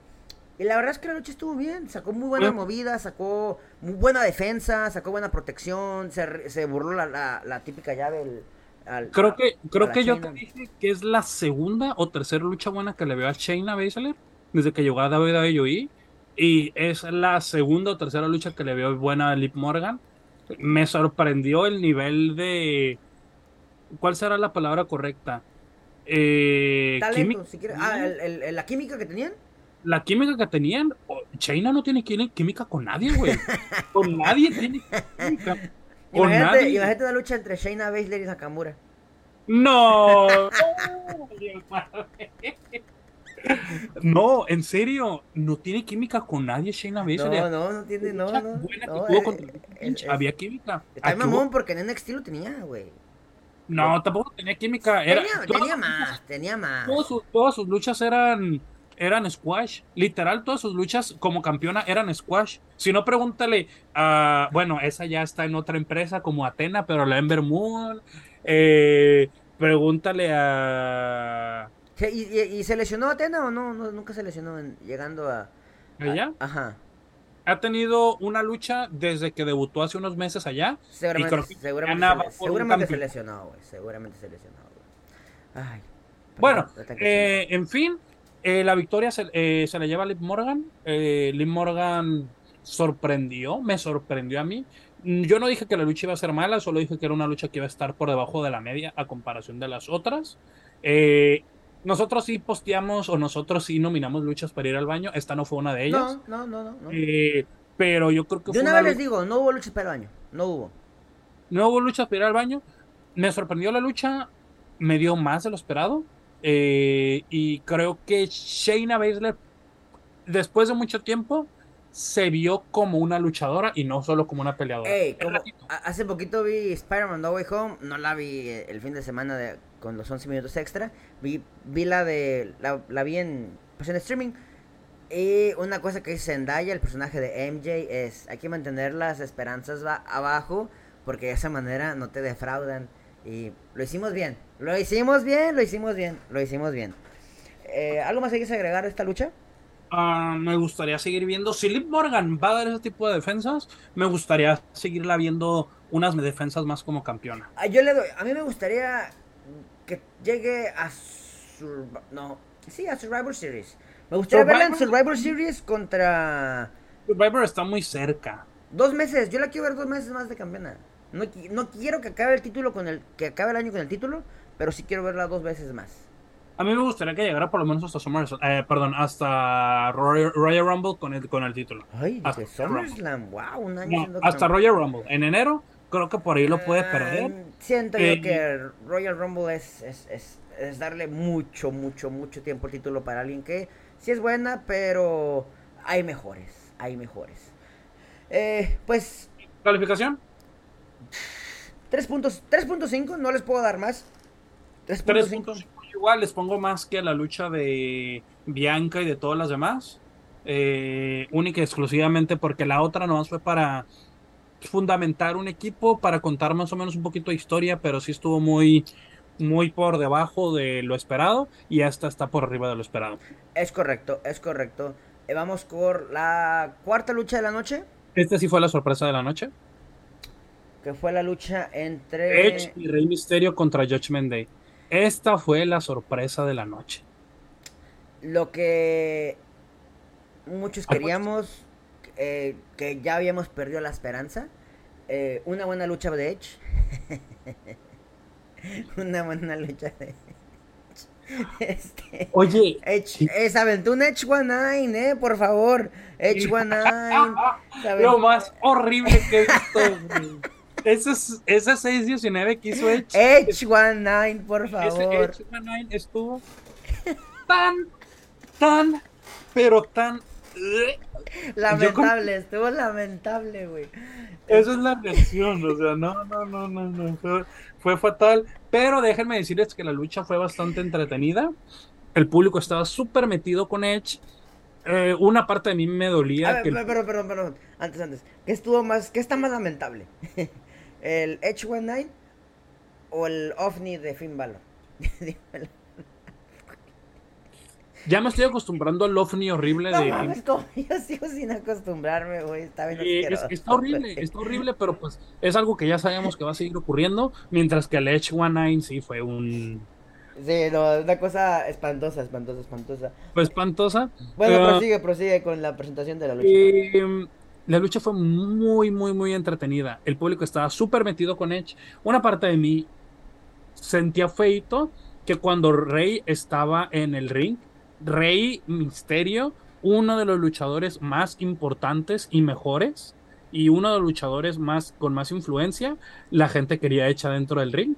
Y la verdad es que la noche estuvo bien, sacó muy buena movida, sacó muy buena defensa, sacó buena protección, se, se burló la, la, típica llave. al, creo que, creo que yo te dije que es la segunda o tercera lucha buena que le veo a Shayna Baszler desde que llegó a WWE. Y es la segunda o tercera lucha que le veo buena a Liv Morgan. Me sorprendió el nivel de. ¿Cuál será la palabra correcta? Eh, Talento, si quieres. Ah, la química que tenían. La química que tenían. China no tiene química con nadie, güey. [LAUGHS] con nadie tiene química. Con imagínate, nadie. imagínate una lucha entre Shayna Baszler y Nakamura. No. [LAUGHS] [LAUGHS] No, en serio, no tiene química con nadie Shayna Baszler. No, no, no tiene, no, no. Buena no, que tuvo contra el había química. Está mamón porque en NXT lo tenía, güey. No, tampoco tenía química. Era, tenía, tenía más, tenía más. Todas sus, luchas eran eran squash. Literal, todas sus luchas como campeona eran squash. Si no, pregúntale a. Bueno, esa ya está en otra empresa como Atena, pero la Ember Moon. Eh, pregúntale a. ¿Y, se lesionó Atena o no? Nunca se lesionó llegando a... ¿Allá? ajá. Ha tenido una lucha desde que debutó hace unos meses allá. Seguramente, seguramente, se, seguramente se lesionó, güey. Seguramente se lesionó, güey. Ay. Bueno, eh, en fin, eh, la victoria se, eh, se, la lleva Liv Morgan. Eh, Liv Morgan sorprendió, me sorprendió a mí. Yo no dije que la lucha iba a ser mala, solo dije que era una lucha que iba a estar por debajo de la media a comparación de las otras. Eh, nosotros sí posteamos o nosotros sí nominamos luchas para ir al baño. Esta no fue una de ellas. No, no, no, no. Eh, pero yo creo que de una, vez les digo, no hubo luchas para el baño. No hubo. No hubo luchas para ir al baño. Me sorprendió la lucha. Me dio más de lo esperado. Eh, y creo que Shayna Baszler, después de mucho tiempo, se vio como una luchadora y no solo como una peleadora. hace poquito vi Spider-Man No Way Home, no la vi el fin de semana de, con los 11 minutos extra, vi, vi la de, la, vi en, pues en streaming. Y una cosa que dice Zendaya, el personaje de MJ, es hay que mantener las esperanzas va abajo porque de esa manera no te defraudan. Y lo hicimos bien, lo hicimos bien, lo hicimos bien, lo hicimos bien. Eh, ¿Algo más hay que agregar a esta lucha? Ah, me gustaría seguir viendo. Si Liv Morgan va a dar ese tipo de defensas, me gustaría seguirla viendo unas defensas más como campeona. Ah, yo le doy. A mí me gustaría que llegue a. no. Sí, a Survivor Series. Me gustaría verla en Survivor Series contra. Survivor está muy cerca. Dos meses. Yo la quiero ver dos meses más de campeona. No, no quiero que acabe el título con el. Que acabe el año con el título. Pero sí quiero verla dos veces más. A mí me gustaría que llegara por lo menos hasta SummerSlam, eh, perdón, hasta Royal, Rumble con el, con el título. Ay, hasta SummerSlam, wow, un año Hasta Royal Rumble. En enero creo que por ahí lo puede perder. Siento yo eh, que Royal Rumble es, es, es, es, darle mucho, mucho, mucho tiempo el título para alguien que sí es buena, pero hay mejores, hay mejores. Eh, pues... ¿Calificación? 3.5, no les puedo dar más. 3.5 igual les pongo más que a la lucha de Bianca y de todas las demás. Eh, única y exclusivamente porque la otra nomás fue para fundamentar un equipo, para contar más o menos un poquito de historia, pero sí estuvo muy, muy por debajo de lo esperado y esta está por arriba de lo esperado. Es correcto, es correcto. Eh, vamos por la cuarta lucha de la noche. Esta sí fue la sorpresa de la noche. Que fue la lucha entre Edge y Rey Misterio contra Judgment Day. Esta fue la sorpresa de la noche. Lo que muchos queríamos, eh, que ya habíamos perdido la esperanza. Eh, una buena lucha de Edge. [LAUGHS] una buena lucha de Edge. [LAUGHS] Este, Oye, Edge, es aventura Edge One Nine, eh, por favor. Edge One Nine. [LAUGHS] Lo más horrible que he visto. Ese, ese 619 que hizo Edge. Edge 19, por favor. Ese Edge 19 estuvo tan, tan, pero tan. [LAUGHS] Lamentable, estuvo lamentable, güey. Esa es la reacción, o sea, no, no, no, no, no. Fue, fue fatal. Pero déjenme decirles que la lucha fue bastante entretenida. El público estaba súper metido con Edge. Eh, una parte de mí me dolía. que pero, pero, pero, antes, antes. ¿Qué estuvo más, qué está más lamentable? [LAUGHS] ¿El H19 o el OVNI de Finn Balor? [LAUGHS] ya me estoy acostumbrando al OVNI horrible no, de. Mames, como [LAUGHS] yo sigo sin acostumbrarme, güey. Está bien eh, Está horrible, está horrible, pero pues es algo que ya sabemos que va a seguir ocurriendo. Mientras que el H19 sí fue un. Sí, no, una cosa espantosa, espantosa, espantosa. Pues espantosa. Bueno, prosigue, prosigue con la presentación de la lucha. Eh, la lucha fue muy, muy, muy entretenida. El público estaba súper metido con Edge. Una parte de mí sentía feito que cuando Rey estaba en el ring, Rey Misterio, uno de los luchadores más importantes y mejores, y uno de los luchadores más con más influencia, la gente quería Edge dentro del ring.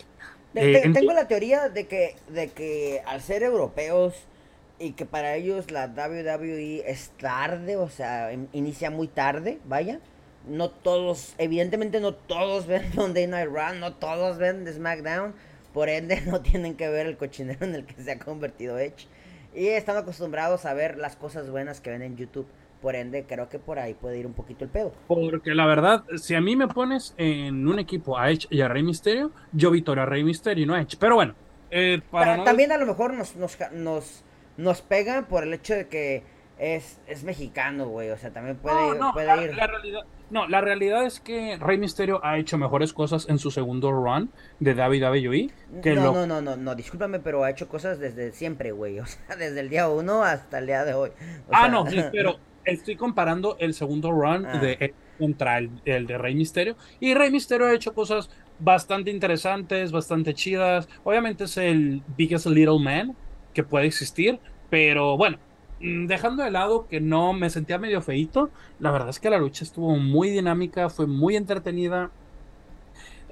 Eh, tengo la teoría de que, de que al ser europeos y que para ellos la WWE es tarde, o sea, inicia muy tarde, vaya. No todos, evidentemente no todos [LAUGHS] ven Monday Night Run, no todos ven The SmackDown, por ende [LAUGHS] no tienen que ver el cochinero en el que se ha convertido Edge. Y están acostumbrados a ver las cosas buenas que ven en YouTube. Por ende, creo que por ahí puede ir un poquito el pedo. Porque la verdad, si a mí me pones en un equipo a Edge y a Rey Misterio, yo victoria a Rey Misterio y no a Edge. Pero bueno, eh, para también a lo mejor nos, nos, nos nos pega por el hecho de que es, es mexicano, güey. O sea, también puede, no, puede la, ir. La realidad, no, la realidad es que Rey Misterio ha hecho mejores cosas en su segundo run de WWE. Que no, no, no, no, no, discúlpame, pero ha hecho cosas desde siempre, güey. [LAUGHS] O sea, desde el día uno hasta el día de hoy. ah, no, sí, [LAUGHS] pero estoy comparando el segundo run ah. de contra el, el, de Rey Misterio. Y Rey Misterio ha hecho cosas bastante interesantes, bastante chidas. Obviamente es el biggest little man que puede existir, pero bueno, dejando de lado que no me sentía medio feito, la verdad es que la lucha estuvo muy dinámica, fue muy entretenida.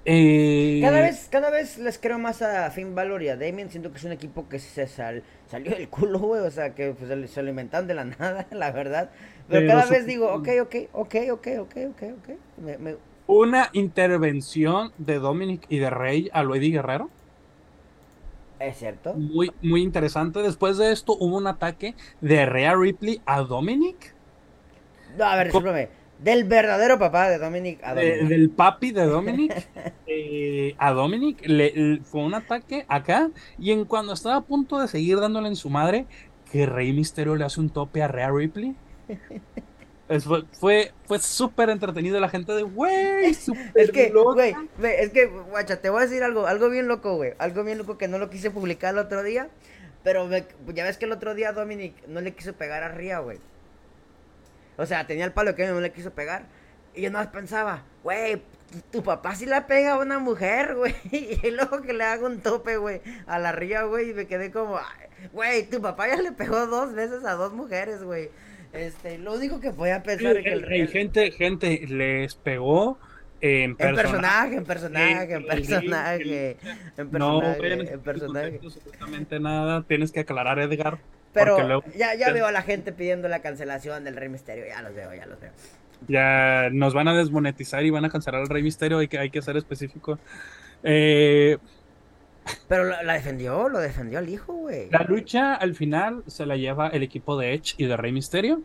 Eh, cada vez, cada vez les creo más a Finn Balor y a Damien, siento que es un equipo que se salió del culo, güey, o sea, que pues, se alimentan de la [LAUGHS] nada, la verdad. Pero, cada vez digo, ok, ok, ok, ok, ok, ok, ok. Una intervención de Dominic y de Rey a Eddie Guerrero es cierto. Muy, muy interesante. Después de esto hubo un ataque de Rhea Ripley a Dominic. No, a ver, discúlpame. Del verdadero papá de Dominic a Dominic. del papi de Dominic [LAUGHS] eh, a Dominic. Le, fue un ataque acá. Y en cuando estaba a punto de seguir dándole en su madre, que Rey Misterio le hace un tope a Rhea Ripley. [LAUGHS] fue fue súper entretenido la gente de, güey, Es que, güey, es que, guacha, te voy a decir algo, algo bien loco, güey. Algo bien loco que no lo quise publicar el otro día. Pero ya ves que el otro día Dominic no le quiso pegar a Ria, güey. O sea, tenía el palo que no le quiso pegar. Y yo nada más pensaba, güey, tu papá sí la pega a una mujer, güey. [LAUGHS] Y luego que le haga un tope, güey, a la Ria, güey. Y me quedé como, Güey, tu papá ya le pegó dos veces a dos mujeres, güey. Este, lo único que podía pensar es que el, gente, gente les pegó en, personaje, en personaje, en personaje, en personaje, no, en personaje. Absolutamente nada, tienes que aclarar, Edgar. Pero ya, ya veo a la gente pidiendo la cancelación del Rey Misterio, ya los veo, ya los veo. Ya nos van a desmonetizar y van a cancelar al Rey Misterio, hay que, hay que ser específico. Eh, pero la, defendió, lo defendió al hijo, güey. La lucha al final se la lleva el equipo de Edge y de Rey Misterio.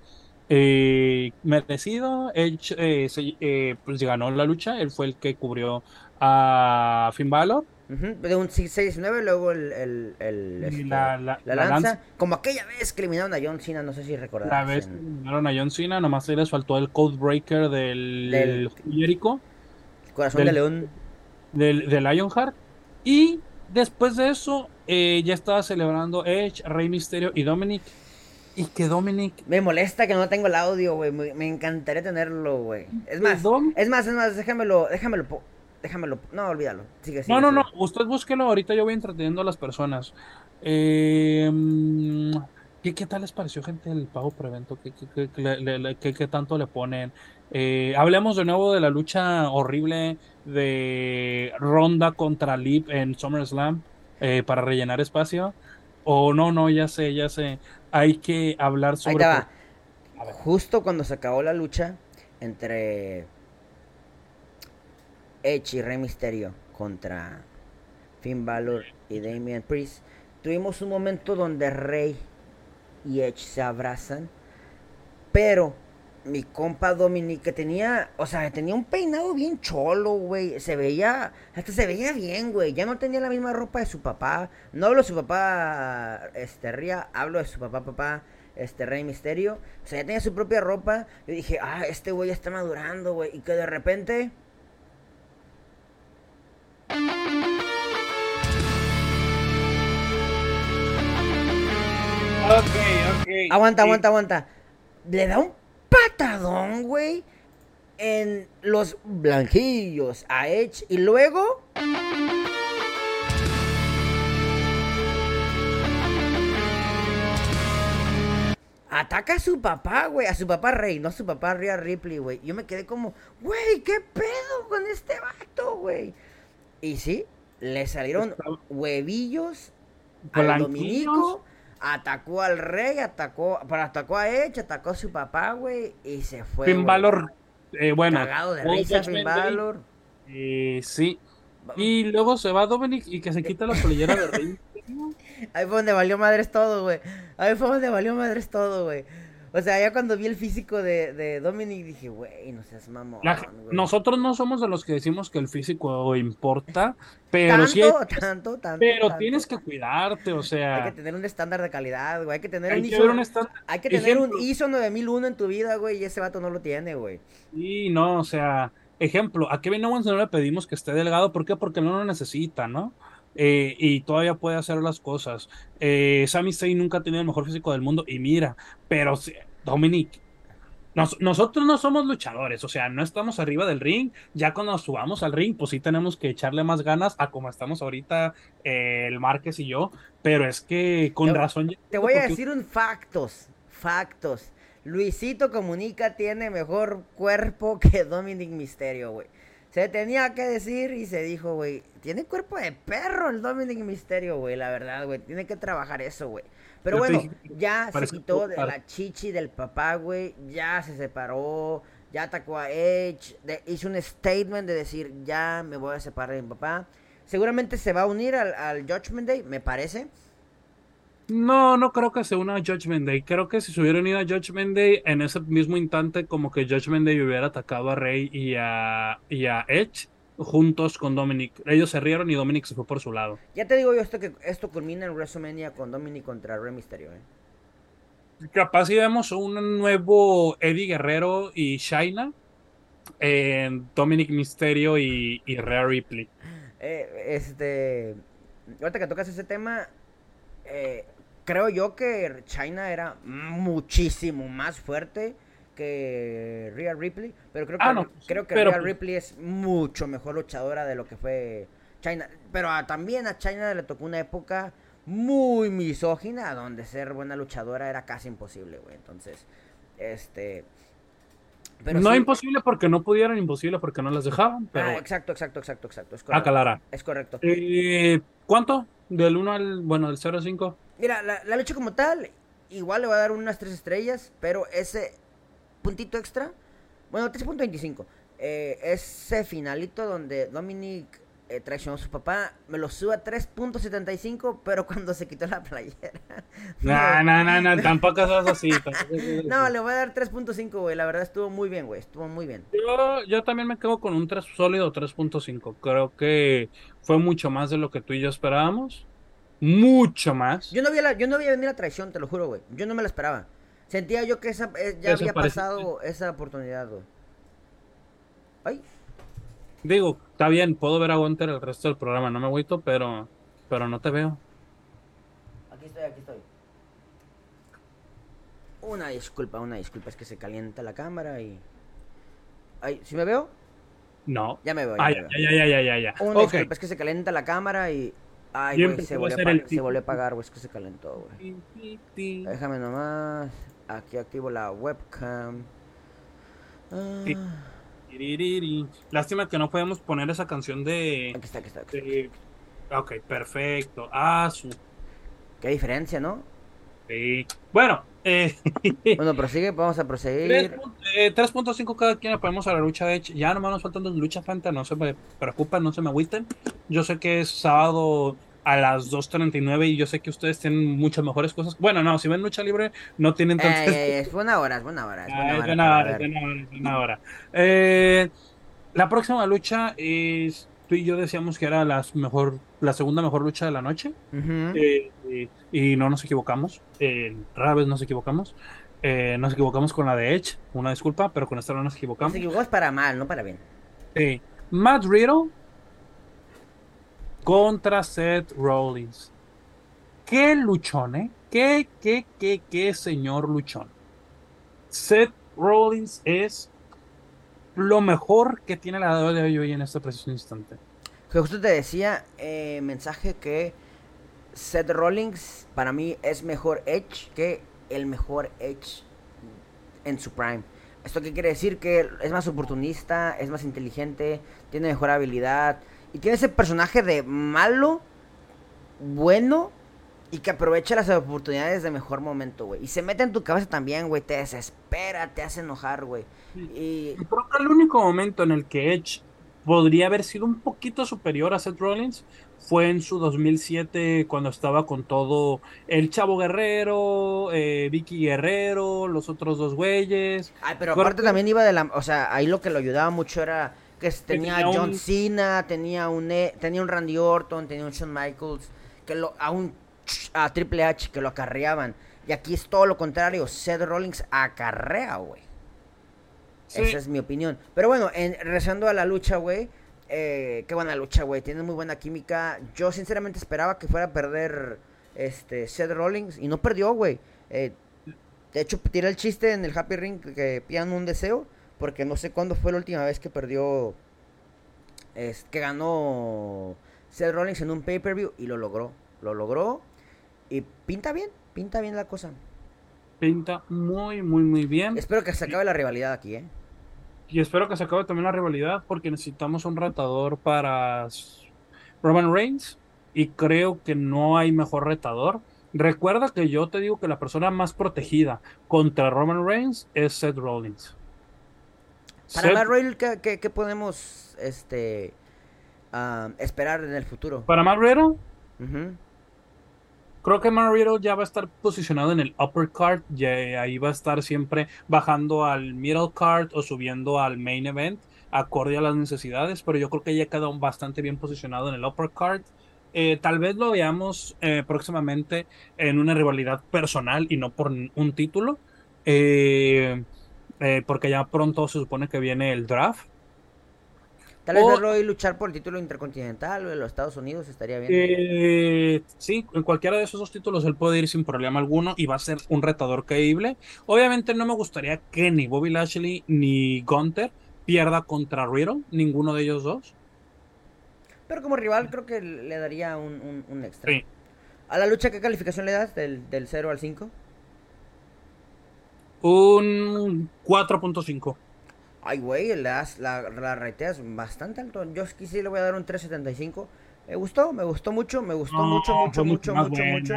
Eh, merecido, Edge eh, eh, pues ganó la lucha, él fue el que cubrió a Finn Balor. De un 6-9, luego el, el, el este, la, lanza, Como aquella vez que eliminaron a John Cena, no sé si recordarás. La vez que eliminaron a John Cena, nomás se les faltó el Code Breaker del, del Jericho. Corazón de León. Del, del Lionheart. Y después de eso, eh, ya estaba celebrando Edge, Rey Misterio y Dominic. Y que Dominic. Me molesta que no tengo el audio, güey. Me, encantaría tenerlo, güey. Es más, es más, es más, déjamelo, déjamelo, déjamelo. No, olvídalo. Sigue, no, no, no. Usted búsquelo. Ahorita yo voy entreteniendo a las personas. Eh, ¿qué, ¿Qué tal les pareció, gente, el pago prevento? ¿Qué, qué, qué tanto le ponen? Eh, hablemos de nuevo de la lucha horrible de Ronda contra Lip en SummerSlam eh, para rellenar espacio. O no, no, ya sé, ya sé. Hay que hablar sobre. Ahí Justo cuando se acabó la lucha entre Edge y Rey Mysterio contra Finn Balor y Damian Priest, tuvimos un momento donde Rey y Edge se abrazan, pero mi compa Dominic que tenía, o sea, tenía un peinado bien cholo, güey. Se veía, hasta se veía bien, güey. Ya no tenía la misma ropa de su papá. No hablo de su papá, este, Ría, hablo de su papá, papá, este, Rey Misterio. O sea, ya tenía su propia ropa. Yo dije, ah, este güey ya está madurando, güey. Y que de repente... Ok, ok. Aguanta, aguanta, aguanta. Le da un patadón, güey, en los blanquillos a Edge y luego... Ataca a su papá, güey, a su papá Rey, no a su papá Rhea Ripley, güey. Yo me quedé como, güey, ¿qué pedo con este vato, güey? Y sí, le salieron huevillos al Dominico atacó al rey, atacó, pero atacó a Edge, atacó a su papá, güey, y se fue. Finn Balor, eh, bueno. Cagado de risa, Finn Balor. Eh, sí. Y luego se va Dominic y que se quita la polillera de rey. [LAUGHS] Ahí fue donde valió madres todo, güey. Ahí fue donde valió madres todo, güey. O sea, ya cuando vi el físico de, de Dominic dije, güey, no seas mamón. nosotros no somos de los que decimos que el físico importa, pero tanto, sí. [LAUGHS] tanto, tanto. Pero tienes que cuidarte, o sea. Hay que tener un estándar de calidad, güey. Hay que tener un ISO. hay que tener un ISO 9001 en tu vida, güey, y ese vato no lo tiene, güey. Sí, no, o sea. Ejemplo, a Kevin Owens no le pedimos que esté delgado, ¿por qué? Porque no lo necesita, ¿no? Eh, y todavía puede hacer las cosas. Eh, Sami Zayn nunca ha tenido el mejor físico del mundo y mira, pero Dominic, nosotros no somos luchadores, o sea, no estamos arriba del ring. Ya cuando nos subamos al ring, pues sí tenemos que echarle más ganas a como estamos ahorita eh, el Márquez y yo. Pero es que con razón. Te voy a decir un factos, factos. Luisito Comunica tiene mejor cuerpo que Dominic Misterio, güey. Se tenía que decir y se dijo, güey, tiene cuerpo de perro el Dominic Misterio, güey, la verdad, güey. Tiene que trabajar eso, güey. Pero bueno, ya se quitó de la chichi del papá, güey. Ya se separó. Ya atacó a Edge. hizo un statement de decir, ya me voy a separar de mi papá. Seguramente se va a unir al, al Judgment Day, me parece. No, no creo que sea una Judgment Day. Creo que si se hubiera unido a Judgment Day, en ese mismo instante, como que Judgment Day hubiera atacado a Rey y a, y a Edge juntos con Dominic. Ellos se rieron y Dominic se fue por su lado. Ya te digo yo esto que esto culmina en WrestleMania con Dominic contra Rey Mysterio, ¿eh? Capaz si vemos un nuevo Eddie Guerrero y Shaina en Dominic Mysterio y, y Rhea Ripley. Eh, este, ahorita que tocas ese tema, eh, creo yo que China era muchísimo más fuerte que Rhea Ripley, pero creo que, ah, creo que Rhea Ripley es mucho mejor luchadora de lo que fue China. Pero también a China le tocó una época muy misógina, donde ser buena luchadora era casi imposible, güey. Entonces, este... no imposible porque no pudieran, imposible porque no las dejaban. Pero... Ah, exacto, exacto, exacto, exacto. Es correcto. Ah, es correcto. Eh, ¿Cuánto? Del 1 al, bueno, del 0 al 5. Mira, la, la, lucha como tal, igual le va a dar unas 3 estrellas, pero ese puntito extra, bueno, 3.25, eh, ese finalito donde Dominic eh, traicionó a su papá, me lo sube a 3.75, pero cuando se quitó la playera. [LAUGHS] No, no, no, no, tampoco es así. [LAUGHS] no, le voy a dar 3.5, güey. La verdad estuvo muy bien, güey. Estuvo muy bien. Yo, yo también me quedo con un 3 sólido 3.5. Creo que fue mucho más de lo que tú y yo esperábamos. Mucho más. Yo no vi, la, yo no vi venir la traición, te lo juro, güey. Yo no me la esperaba. Sentía yo que esa, eh, ya había pasado esa oportunidad, güey. Ay. Digo, está bien, puedo ver a Gunter el resto del programa, no me agüito, pero, pero no te veo. Aquí estoy, aquí estoy. Una disculpa, una disculpa, es que se calienta la cámara y... Ay, ¿sí me veo? No. Ya me veo. Ya, ya, ya, ya, ya, ya, Una disculpa, es que se calienta la cámara y... Ay, güey, se, volvió a, se volvió a apagar, güey, es que se calentó, güey. Déjame nomás. Aquí activo la webcam. Ah. Lástima que no podemos poner esa canción de. Aquí está, aquí está. Ok, perfecto. Ah, su. Qué diferencia, ¿no? Sí. Bueno, eh... bueno, prosigue, vamos a proseguir. 3.5 eh, cada quien apoyamos a la lucha de Edge. Ya nomás nos faltan dos luchas, frente, no se me preocupen, no se me agüiten. Yo sé que es sábado a las 2.39 y yo sé que ustedes tienen muchas mejores cosas. Bueno, no, si ven lucha libre no tienen tantas... Eh, es buena hora, es buena hora. Es buena, hora, es buena hora, eh, la próxima lucha es... Tú y yo decíamos que era la, mejor, la segunda mejor lucha de la noche. Eh, y no nos equivocamos. rara vez nos equivocamos. nos equivocamos con la de Edge. Una disculpa, pero con esta no nos equivocamos. Nos equivocamos para mal, no para bien. Matt Riddle contra Seth Rollins. Qué luchón, ¿eh? Qué, qué, qué, qué señor luchón. Seth Rollins es lo mejor que tiene la hoy en este preciso instante. Justo te decía, eh, mensaje que Seth Rollins para mí es mejor Edge que el mejor Edge en su prime. ¿Esto qué quiere decir? Que es más oportunista, es más inteligente, tiene mejor habilidad, y tiene ese personaje de malo, bueno y que aprovecha las oportunidades de mejor momento, güey. Y se mete en tu cabeza también, güey. Te desespera, te hace enojar, güey. Y... Creo que el único momento en el que Edge podría haber sido un poquito superior a Seth Rollins fue en su 2007 cuando estaba con todo el Chavo Guerrero, eh, Vicky Guerrero, los otros dos güeyes. Ay, pero aparte también iba de la... O sea, ahí lo que lo ayudaba mucho era que tenía, a John Cena, tenía un, e, tenía un Randy Orton, tenía un Shawn Michaels, que lo, a un a Triple H que lo acarreaban. Y aquí es todo lo contrario, Seth Rollins acarrea, güey. Esa es mi opinión. Pero bueno, en, regresando a la lucha, güey. Eh, qué buena lucha, güey. Tiene muy buena química. Yo sinceramente esperaba que fuera a perder este Seth Rollins y no perdió, güey. Eh, de hecho, tiré el chiste en el Happy Ring que pidan un deseo. Porque no sé cuándo fue la última vez que perdió. Es, que ganó Seth Rollins en un pay-per-view y lo logró. Lo logró. Y pinta bien, pinta bien la cosa. Pinta muy, muy, muy bien. Espero que se acabe la rivalidad aquí, ¿eh? Y espero que se acabe también la rivalidad porque necesitamos un retador para Roman Reigns. Y creo que no hay mejor retador. Recuerda que yo te digo que la persona más protegida contra Roman Reigns es Seth Rollins. Para Matt Riddle, ¿qué, podemos este, esperar en el futuro? Para Matt Riddle, creo que Riddle ya va a estar posicionado en el upper card. Y ahí va a estar siempre bajando al middle card o subiendo al main event, acorde a las necesidades. Pero yo creo que ya quedó bastante bien posicionado en el upper card. Eh, tal vez lo veamos eh, próximamente en una rivalidad personal y no por un título. Eh, eh, porque ya pronto se supone que viene el draft. Tal vez verlo y luchar por el título intercontinental o de los Estados Unidos estaría bien. Eh, sí, en cualquiera de esos dos títulos él puede ir sin problema alguno y va a ser un retador creíble. Obviamente no me gustaría que ni Bobby Lashley ni Gunther pierda contra Riddle, ninguno de ellos dos. Pero como rival creo que le daría un, extra. ¿A la lucha qué calificación le das del, del 0 al 5? Un 4.5. Ay, güey, la, la, la reteas bastante alto. Yo sí le voy a dar un 3.75. Me gustó, me gustó mucho, me gustó mucho, mucho, mucho, mucho, mucho.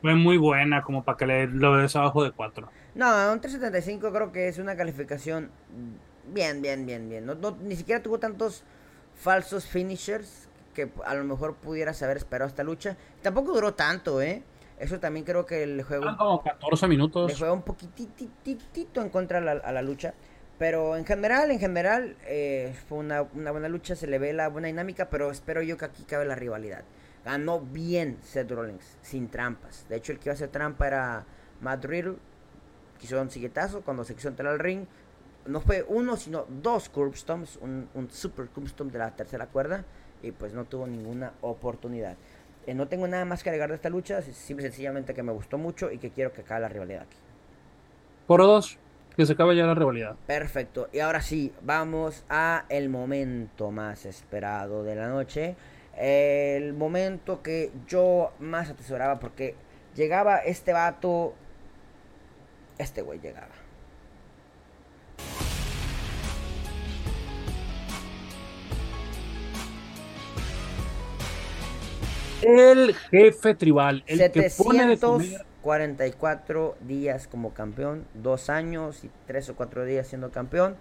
Fue muy buena como para que le lo des abajo de 4. No, un 3.75 creo que es una calificación bien, bien, bien, bien. No, ni siquiera tuvo tantos falsos finishers que a lo mejor pudieras haber esperado esta lucha. Tampoco duró tanto, ¿eh? Eso también creo que el juego... como 14 minutos. Le juega un poquitito en contra a la, lucha. Pero en general, en general, eh, fue una, buena lucha, se le ve la buena dinámica, pero espero yo que aquí cabe la rivalidad. Ganó bien Seth Rollins, sin trampas. De hecho, el que iba a hacer trampa era Matt Riddle. Quiso un siguietazo cuando se quiso entrar al ring. No fue uno, sino dos curb stomps, un, un super curb stomp de la tercera cuerda. Y pues no tuvo ninguna oportunidad. Eh, no tengo nada más que agregar de esta lucha, simple sencillamente que me gustó mucho y que quiero que acabe la rivalidad aquí. Por dos, que se acabe ya la rivalidad. Perfecto, y ahora sí, vamos a el momento más esperado de la noche. El momento que yo más atesoraba porque llegaba este vato, este güey llegaba. El jefe tribal, el 744 días como campeón, dos años y tres o cuatro días siendo campeón.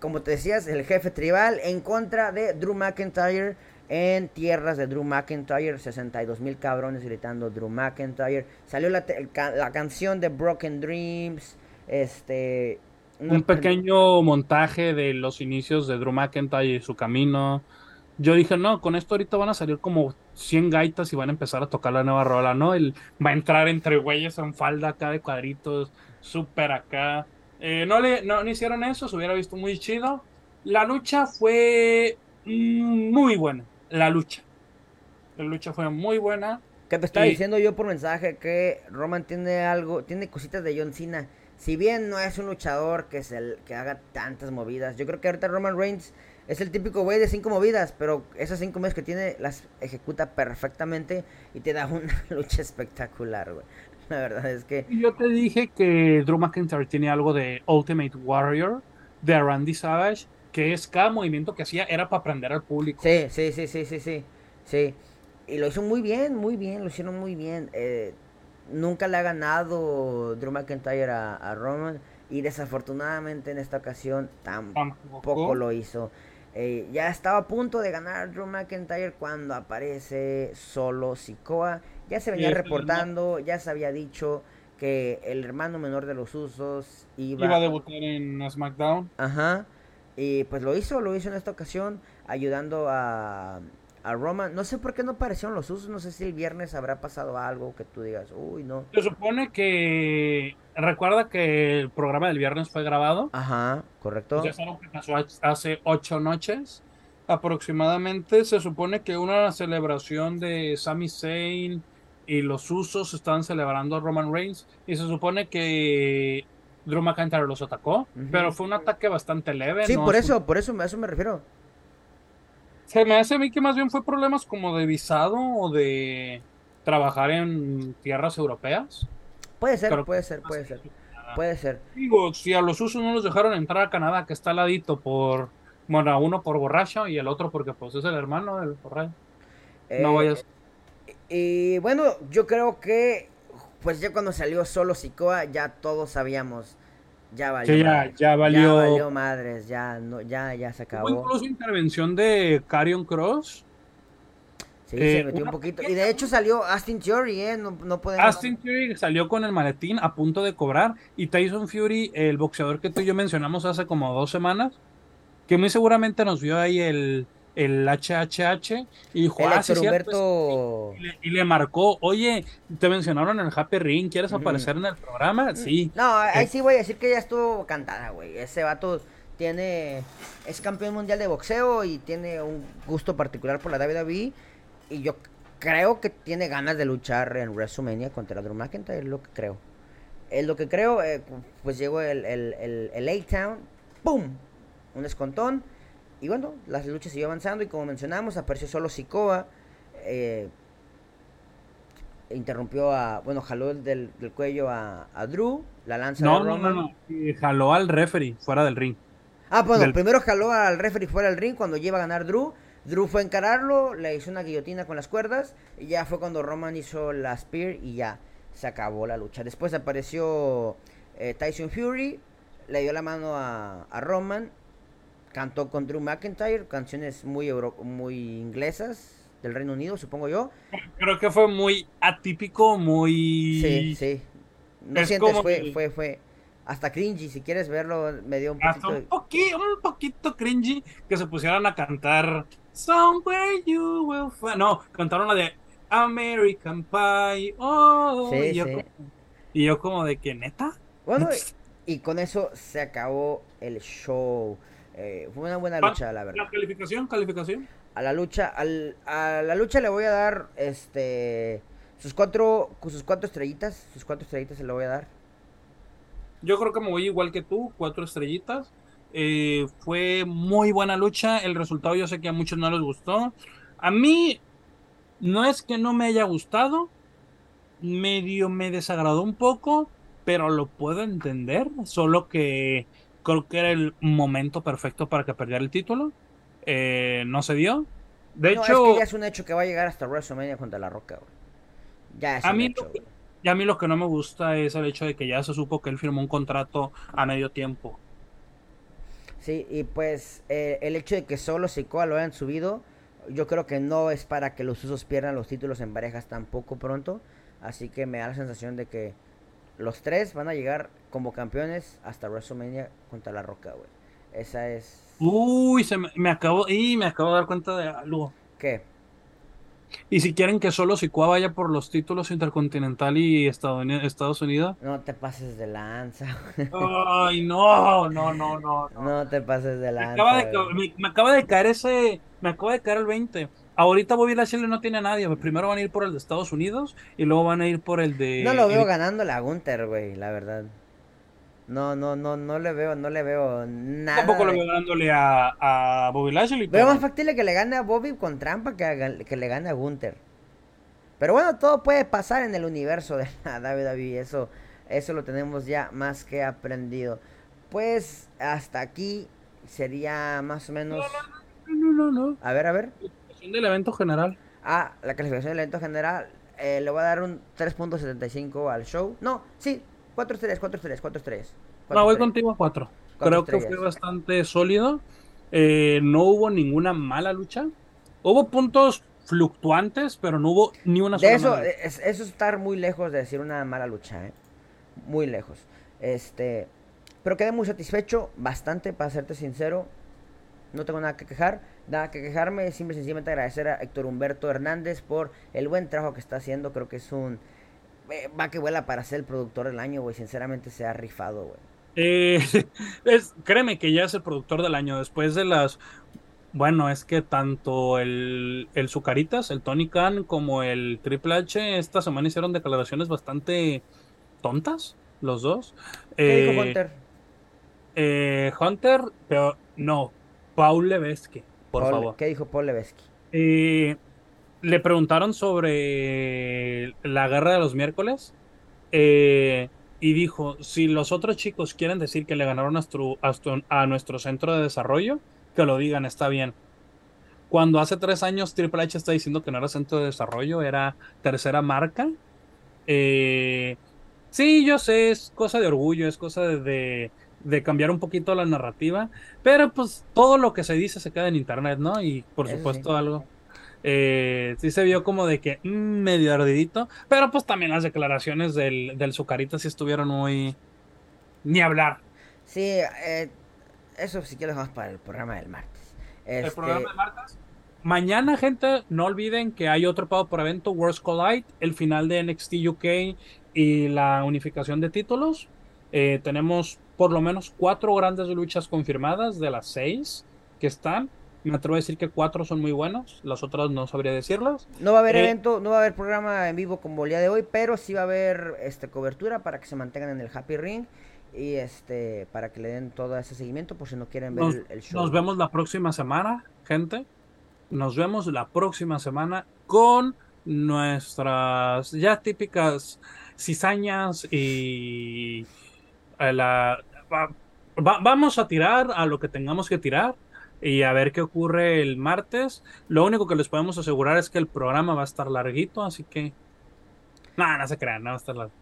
Como te decías, el jefe tribal en contra de Drew McIntyre en tierras de Drew McIntyre, 62 mil cabrones gritando Drew McIntyre. Salió la, la canción de Broken Dreams, este... Un pequeño montaje de los inicios de Drew McIntyre y su camino yo dije, no, con esto ahorita van a salir como 100 gaitas y van a empezar a tocar la nueva rola, ¿no? Él va a entrar entre güeyes en falda acá de cuadritos, súper acá. Eh, no, le, no, hicieron eso, se hubiera visto muy chido. La lucha fue muy buena, la lucha. La lucha fue muy buena. Que te estaba diciendo yo por mensaje que Roman tiene algo, tiene cositas de John Cena. Si bien no es un luchador que, se, que haga tantas movidas, yo creo que ahorita Roman Reigns es el típico güey de cinco movidas, pero esas cinco movidas que tiene las ejecuta perfectamente y te da una [LAUGHS] lucha espectacular, güey. La verdad es que... Yo te dije que Drew McIntyre tiene algo de Ultimate Warrior, de Randy Savage, que es cada movimiento que hacía era para aprender al público. Sí, sí, sí, sí, sí, sí. Sí. Y lo hizo muy bien, muy bien, lo hicieron muy bien. Eh, nunca le ha ganado Drew McIntyre a, Roman y desafortunadamente en esta ocasión tampoco lo hizo. Eh, ya estaba a punto de ganar Drew McIntyre cuando aparece solo Sikoa. Ya se venía reportando, ya se había dicho que el hermano menor de los usos iba, a debutar en SmackDown. Ajá. Y pues lo hizo, lo hizo en esta ocasión, ayudando a, a Roman. No sé por qué no aparecieron los usos, no sé si el viernes habrá pasado algo que tú digas, uy, no. Se supone que. Recuerda que el programa del viernes fue grabado. Ajá, correcto. Ya es algo que pasó hace ocho noches aproximadamente. Se supone que una celebración de Sami Zayn y los usos están celebrando a Roman Reigns. Y se supone que Drew McIntyre los atacó, pero fue un ataque bastante leve. Sí, por eso, por eso, a eso me refiero. Se me hace a mí que más bien fue problemas como de visado o de trabajar en tierras europeas. Puede ser, puede ser, puede ser. Puede ser. Digo, si a los usos no los dejaron entrar a Canadá, que está al ladito por. Bueno, uno por borracho y el otro porque pues es el hermano del borracho. no eh, vayas. Y bueno, yo creo que pues ya cuando salió solo Sikoa, ya todos sabíamos ya valió. ya, ya, valió. Ya valió madres, ya, no, ya, ya se acabó. Hubo incluso intervención de Carion Cross. Sí, se eh, metió un poquito. Y de hecho salió Austin Theory, ¿eh? No, no podemos... Austin Theory salió con el maletín a punto de cobrar. Y Tyson Fury, el boxeador que tú y yo mencionamos hace como dos semanas, que muy seguramente nos vio ahí el, el HHH y dijo, ah, y, le, marcó, oye, te mencionaron en el Happy Ring, ¿quieres aparecer en el programa? Sí. No, ahí sí voy a decir que ya estuvo cantada, güey. Ese vato tiene, es campeón mundial de boxeo y tiene un gusto particular por la WWE y yo creo que tiene ganas de luchar en WrestleMania contra Drew McIntyre, es lo que creo. Es lo que creo, eh, pues llegó el, el, el, el A-Town, ¡pum! Un escontón y bueno, las luchas siguió avanzando y como mencionamos, apareció solo Sikoa. Eh, interrumpió a, bueno, jaló del, cuello a, Drew, la lanza no, de Roman. No, no, no, jaló al referee fuera del ring. Ah, bueno, primero jaló al referee fuera del ring cuando lleva a ganar Drew. Drew fue a encararlo, le hizo una guillotina con las cuerdas y ya fue cuando Roman hizo la spear y ya se acabó la lucha. Después apareció eh, Tyson Fury, le dio la mano a, a, Roman, cantó con Drew McIntyre, canciones muy, muy inglesas del Reino Unido, supongo yo. Creo que fue muy atípico, muy... Sí, sí. No sientes, fue, fue, fue hasta cringy, si quieres verlo, me dio un poquito... un, poquito, un poquito cringy que se pusieran a cantar Somewhere You Will Find... No, cantaron la de American Pie. Oh, sí, y, yo Como, y yo como de que neta. Bueno, [LAUGHS] y, con eso se acabó el show. Eh, fue una buena lucha, la verdad. ¿La calificación? ¿Calificación? A la lucha, al, a la lucha le voy a dar este sus cuatro, sus cuatro estrellitas, sus cuatro estrellitas se le voy a dar. Yo creo que me voy igual que tú, cuatro estrellitas. Eh, fue muy buena lucha. El resultado yo sé que a muchos no les gustó. A mí no es que no me haya gustado, medio me desagradó un poco, pero lo puedo entender, solo que creo que era el momento perfecto para que perdiera el título. Eh, no se dio. De hecho, es que ya es un hecho que va a llegar hasta WrestleMania contra La Roca. Ya es a un mí hecho. y a mí lo que no me gusta es el hecho de que ya se supo que él firmó un contrato a medio tiempo. Sí, y pues eh, el hecho de que solo Sikoa lo hayan subido yo creo que no es para que los usos pierdan los títulos en parejas tampoco pronto. Así que me da la sensación de que los tres van a llegar como campeones hasta WrestleMania contra La Roca, güey. Esa es. Uy, se me, acabo. Y me acabo de dar cuenta de algo. ¿Qué? Y si quieren que solo Sikoa vaya por los títulos Intercontinental y Estados Unidos. No te pases de lanza. Ay, no, no, no, no. No, te pases de lanza. Me acaba de, caer ese. Me acaba de caer el 20. Ahorita Bobby Lashley no tiene a nadie. Primero van a ir por el de Estados Unidos y luego van a ir por el de. No lo veo ganando la Gunter, güey, la verdad. No, no, no, no le veo, no le veo nada. Tampoco lo veo ganándole a, a Bobby Lashley. Veo más factible que le gane a Bobby con trampa que, que le gane a Gunther. Pero bueno, todo puede pasar en el universo de la [LAUGHS] WWE. Eso, eso lo tenemos ya más que aprendido. Pues hasta aquí sería más o menos. No, no, no, no. A ver, a ver. Calificación del evento general. Ah, la calificación del evento general. Eh, le voy a dar un 3.75 al show. No, sí, 4 estrellas, 4 estrellas, 4 estrellas. No, voy contigo a 4. Creo que fue bastante sólido. Eh, no hubo ninguna mala lucha. Hubo puntos fluctuantes, pero no hubo ni una sola. De eso, es, eso estar muy lejos de decir una mala lucha, ¿eh? Muy lejos. Este, pero quedé muy satisfecho, bastante, para serte sincero. No tengo nada que quejar, nada que quejarme. Simple y sencillamente agradecer a Héctor Humberto Hernández por el buen trabajo que está haciendo. Creo que es un va que vuela para ser el productor del año, güey. Sinceramente se ha rifado, güey. Eh, [LAUGHS] es, créeme que ya es el productor del año. Después de las. Bueno, es que tanto el, el Zucaritas, el Tony Khan, como el Triple H esta semana hicieron declaraciones bastante tontas, los dos. ¿Qué dijo eh, Hunter? Eh, Hunter, pero no, Paul Levesque, por favor. ¿Qué dijo Paul Levesque? Eh, le preguntaron sobre la guerra de los miércoles eh, y dijo, si los otros chicos quieren decir que le ganaron a nuestro, centro de desarrollo, que lo digan, está bien. Cuando hace tres años Triple H está diciendo que no era centro de desarrollo, era tercera marca. Eh, sí, yo sé, es cosa de orgullo, es cosa de, de, cambiar un poquito la narrativa, pero pues todo lo que se dice se queda en internet, ¿no? Y por supuesto algo eh, sí se vio como de que mm, medio ardidito, pero pues también las declaraciones del, del Zucarita sí estuvieron muy... ni hablar. Sí, eh, eso sí que lo dejamos para el programa del martes. ¿El este, programa del martes? Mañana, gente, no olviden que hay otro pago por evento, Worlds Collide, el final de NXT UK y la unificación de títulos. Eh, tenemos por lo menos cuatro grandes luchas confirmadas de las seis que están. Me atrevo a decir que cuatro son muy buenos, las otras no sabría decirlas. No va a haber eh, evento, no va a haber programa en vivo como el día de hoy, pero sí va a haber este cobertura para que se mantengan en el Happy Ring y este para que le den todo ese seguimiento por si no quieren ver el, show. Nos vemos la próxima semana, gente. Nos vemos la próxima semana con nuestras ya típicas cizañas y eh, la, vamos a tirar a lo que tengamos que tirar y a ver qué ocurre el martes. Lo único que les podemos asegurar es que el programa va a estar larguito, así que... No, no se crean, no va a estar largo.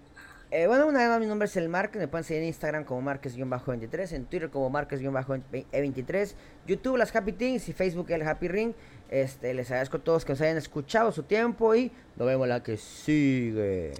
Eh, bueno, una vez más, mi nombre es el Marques. Me pueden seguir en Instagram como Marques-23, en Twitter como Marques-23, YouTube las Happy Things y Facebook el Happy Ring. Este, les agradezco a todos que nos hayan escuchado su tiempo y nos vemos la que sigue.